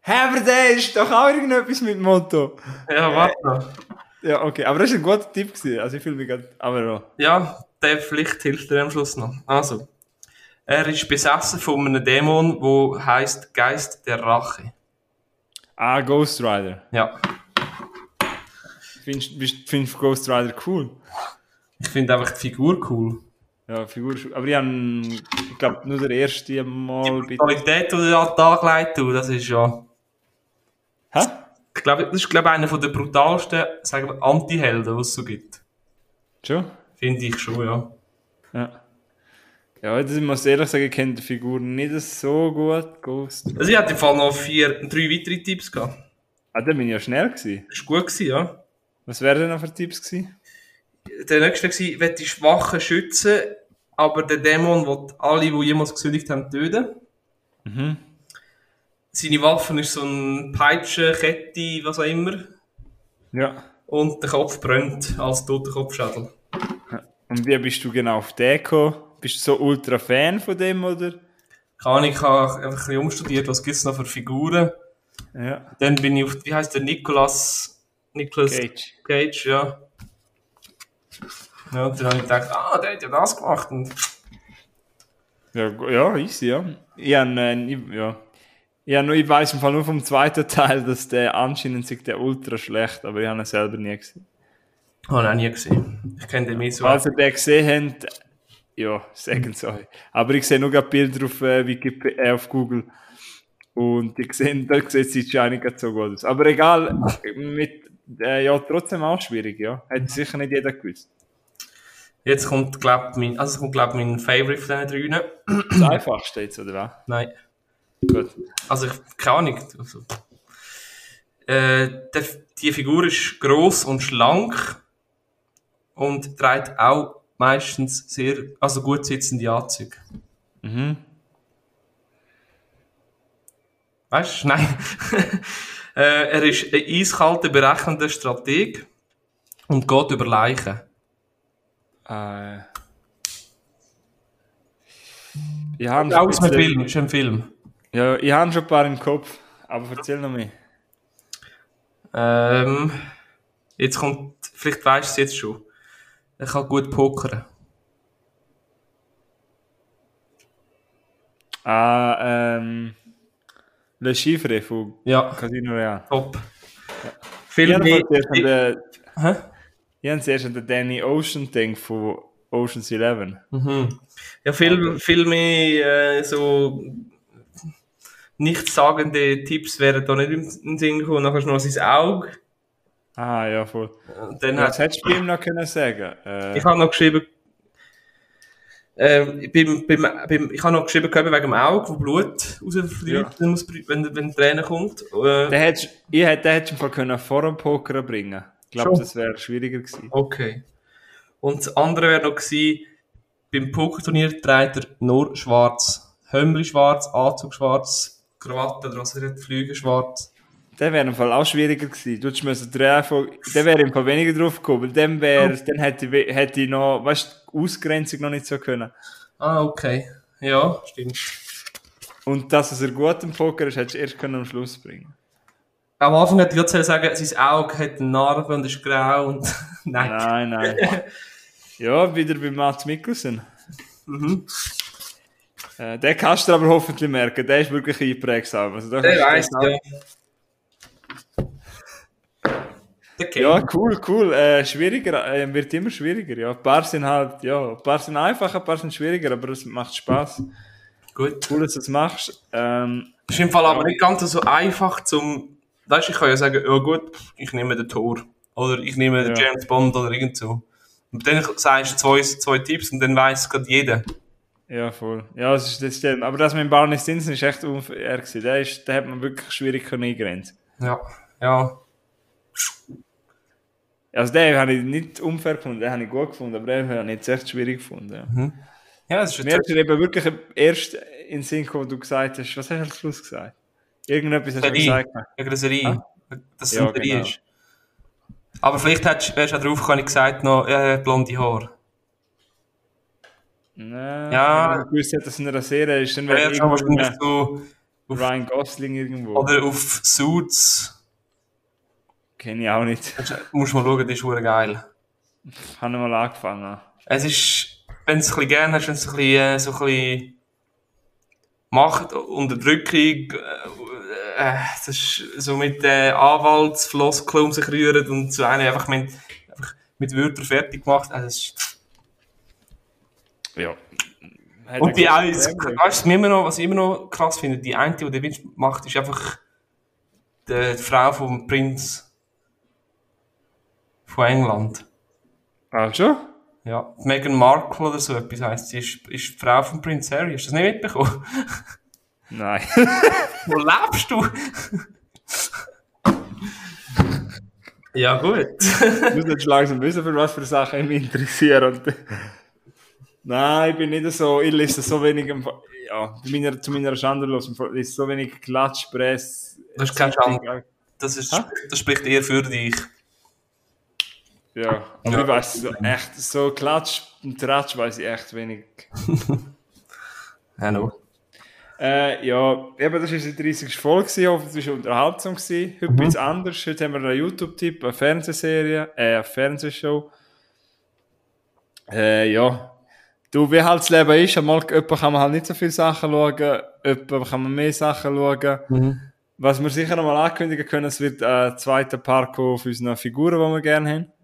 Hä, aber der ist doch auch irgendetwas mit Motto. Ja, warte noch. Ja, okay. Aber das war ein guter Tipp. Gewesen. Also ich fühle mich gerade... Aber ja. Ja, der Pflicht hilft dir am Schluss noch. Also, er ist besessen von einem Dämon, der heißt Geist der Rache. Ah, Ghost Rider. Ja, Findest du Ghost Rider cool? ich finde einfach die Figur cool. Ja, Figur ist... Aber ich habe... Ich glaube, nur der erste Mal... Die Qualität, die er an den Tag du, das ist ja... Hä? Ich glaube, das ist, glaube ich, einer der brutalsten, sagen wir, Anti-Helden, die es so gibt. Schon? Finde ich schon, ja. Ja. Ja, das, ich muss ehrlich sagen, ich kenne die Figur nicht so gut. Ghost. Also ich hatte im Fall noch vier, drei weitere Tipps gehabt. Ah, da bin ich ja schnell gewesen. Das war gut, gewesen, ja. Was wären denn noch für Tipps gewesen? Der nächste war, will die Schwachen schützen, aber der Dämon will alle, die jemals gesündigt haben, töten. Mhm. Seine Waffe ist so ein Peitsche, Kette, was auch immer. Ja. Und der Kopf brennt als toter Kopfschädel. Und wie bist du genau auf den gekommen? Bist du so ultra Fan von dem, oder? Ahnung, ich habe einfach ein bisschen umstudiert, was gibt es noch für Figuren. Ja. Dann bin ich auf, wie heißt der, Nicolas, Nicolas Cage. Cage, ja. Ja, und dann habe ich gedacht, ah, der hat ja das gemacht. Und Ja, ja, easy, ja. Ich, äh, ja. hab nur, ich weiß im Fall nur vom zweiten Teil, dass der anscheinend sich der ultra schlecht, aber ich habe ihn selber nie gesehen. habe ich auch nie gesehen. Ich kenne den mehr so. Falls ihr den gesehen habt, ja, sagen es euch. Aber ich sehe nur gerade Bilder auf, äh, Wikipedia, äh, auf Google. Und ich sehe, da sieht es wahrscheinlich nicht so gut aus. Aber egal, mit, äh, ja, trotzdem auch schwierig, ja. Hätte sicher nicht jeder gewusst. Jetzt kommt, glaub mein, also kommt, glaub mein Favorite von diesen drei. Das einfachste jetzt, oder was? Nein. Gut. Also, ich, keine Ahnung. Also, äh, der, die Figur ist gross und schlank und trägt auch meistens sehr, also gut sitzende Anzüge. Mhm. Weißt du? [LAUGHS] Nein. äh, er ist ein eiskalter, berechnender Strateg und geht über Leichen. Äh. Ich habe Ja, aus einem Film, ist ein Film. Ja, ich habe schon ein paar im Kopf, aber erzähl noch mehr. Ähm, jetzt kommt, vielleicht weißt du es jetzt schon. Er kann gut pokern. Ah, ähm. Le Chiffre von Ja, Casino Real. top. Ich mit, zuerst an den- Hä? ich habe zuerst an den Danny Ocean gedacht von Ocean's Eleven. Mhm. Ja, viel, viel mehr äh, so nichtssagende Tipps wären da nicht im Sinn gekommen. Du noch sein Auge. Ah, ja, voll. Und dann Was hat, hättest du ihm noch können sagen? Äh, ich habe noch geschrieben, äh, beim, beim, beim, ich habe noch geschrieben, wegen dem Auge, wo Blut rausfliegt, Ja. wenn, muss- wenn, wenn Tränen kommt. Äh, den hättest, ich hätte den hättest du können vor dem Poker bringen. Ich glaube, das wäre schwieriger gewesen. Okay. Und das andere wäre noch gewesen, beim Pokerturnier trägt er nur schwarz. Hömmli schwarz, Anzug schwarz, Krawatte oder was er hat, Flüge schwarz. Der wäre im Fall auch schwieriger gewesen. Du hättest drei von, der wäre im Fall weniger drauf gekommen, dem wäre, dann hätte hätte ich noch, weißt du, Ausgrenzung noch nicht so können. Ah, okay. Ja, stimmt. Und dass es er gut im Poker ist, hättest du erst können am Schluss bringen. Am Anfang hätte ich gerade sagen, sein Auge hat einen Narben und ist grau und... [LAUGHS] Nein. Nein, nein. ja, wieder bei Mats Mikkelsen. Mhm. Äh, den kannst du aber hoffentlich merken, der ist wirklich einprägsam. Also, Der den ja. Der kennt Ja, cool, cool. Äh, schwieriger, äh, wird immer schwieriger. Ja, ein paar sind halt, ja, ein paar sind einfacher, ein paar sind schwieriger, aber es macht Spaß. Gut. Cool, dass du es machst. Ähm, Ist im Fall aber nicht ganz so einfach zum... Weißt du, ich kann ja sagen, ja gut, ich nehme den Tor. Oder ich nehme den Ja. James Bond oder irgend so. Und dann sagst du zwei, zwei Tipps und dann weiss gerade jeder. ja, voll. Ja, das, ist, das stimmt. Aber das mit Barney Stinson ist echt unfair gewesen. Ist, der hat man wirklich schwierig können eingrenzen. Ja. Ja. Also den habe ich nicht unfair gefunden, den habe ich gut gefunden, aber den habe ich jetzt echt schwierig gefunden. Ja. Ja, das ist Mir ist eben wirklich erst in den Sinn gekommen, wo du gesagt hast, was hast du am Schluss gesagt? Irgendetwas hast du gesagt. Wegen der Serie. Ah? Dass es Ja, eine genau. ist. Aber vielleicht hättest- wärst du auch drauf gekommen, ich gesagt noch, äh, blonde Haar. Nein, Ja. wenn ich gewusst hätte, dass es in einer Serie ist, dann Ja, wäre wir irgendwo wahrscheinlich so... Ryan Gosling irgendwo. oder auf Suits. Kenne ich auch nicht. Musst du mal schauen, die ist geil. Habe ich mal angefangen. Es ist, wenn du es ein bisschen gerne hast, wenn es ein bisschen, äh, so ein bisschen Macht, Unterdrückung, äh, äh, das ist so mit äh, Anwaltsfloskeln um sich rühren und so eine einfach mit, einfach mit Wörtern fertig gemacht. Also, es ist, Ja. Hat und die gut weißt du, was ich immer noch, was ich immer noch krass finde, die eine, die der Witz macht, ist einfach die, die Frau vom Prinz von England. Ah, schon? Ja, Meghan Markle oder so etwas heisst sie, ist, ist die Frau von Prinz Harry. Hast du das nicht mitbekommen? Nein. [LAUGHS] Wo lebst du? ja, gut. ich muss jetzt langsam wissen, für was für Sachen ich mich interessiere. Nein, ich bin nicht so, ich lese so wenig, ja, zu meiner, zu meiner Schande los, ich lese so wenig Klatsch, Press. Das ist keine Schande. Das, ist, das spricht eher für dich. Ja, aber ich weiß so, echt, so Klatsch und Tratsch weiß ich echt wenig. [LAUGHS] Hallo. Äh, ja, eben, das war die 30. Folge, hoffentlich war es unterhaltsam. Gewesen. Heute mhm. ist anders. Heute haben wir einen YouTube-Tipp, eine Fernsehserie, äh, eine Fernsehshow. Äh, ja. Du, wie halt das Leben ist, einmal jemand kann man halt nicht so viele Sachen schauen, jemand kann man mehr Sachen schauen. Was wir sicher noch mal ankündigen können, es wird ein zweiter kommen auf unseren Figuren, die wir gerne haben.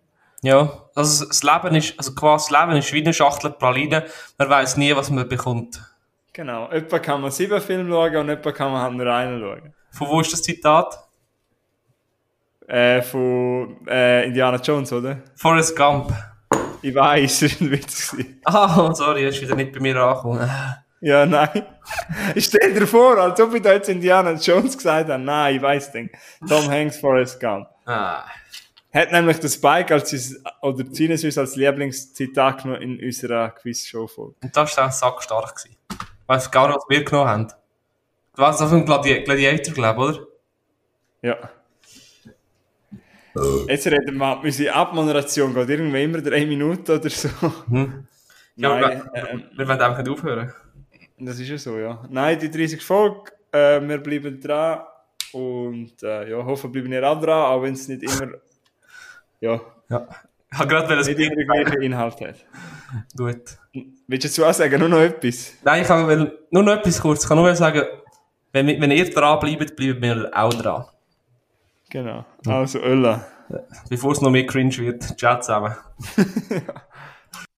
Ja, also das Leben ist, also quasi das Leben ist wie eine Schachtel Praline. Man weiß nie, was man bekommt. Genau. Jemand kann man sieben Filme schauen und jemand kann man halt nur einen schauen. Von wo ist das Zitat? Äh, von äh, Indiana Jones, oder? Forrest Gump. Ich weiß, [LAUGHS] das war ein Witz. Ah, sorry, er ist wieder nicht bei mir angekommen. Ja, nein. Ich stell dir vor, als ob ich da jetzt Indiana Jones gesagt habe. Nein, ich weiß nicht. Tom Hanks, Forrest Gump. Ah. Hat nämlich das Spike als oder Zines uns als Lieblingszitat genommen in unserer Quiz-Show-Folge. Und das war auch sackstark. gewesen. Weißt du gar nicht, was wir genommen haben? Du warst auf dem Gladi Gladiator, glaube ich, oder? Ja. Jetzt reden wir, unsere Abmoderation geht irgendwie immer drei Minuten oder so. Hm. Ja, Nein, wir, ähm, wir werden einfach nicht aufhören. das ist ja so, ja. Nein, die 30 Folge, äh, wir bleiben dran und äh, ja, hoffen, bleiben ihr auch dran, auch wenn es nicht immer, ja, Ja. Ich habe gerade das nicht immer den gleichen Inhalt hat. Gut. Willst du dazu auch sagen, nur noch etwas? Nein, ich kann nur noch etwas kurz. Ich kann nur sagen, wenn, wenn ihr dran bleibt, bleiben wir auch dran. Genau. Also, Ölla. Bevor es noch mehr cringe wird. Ciao zusammen. Ja. [LAUGHS]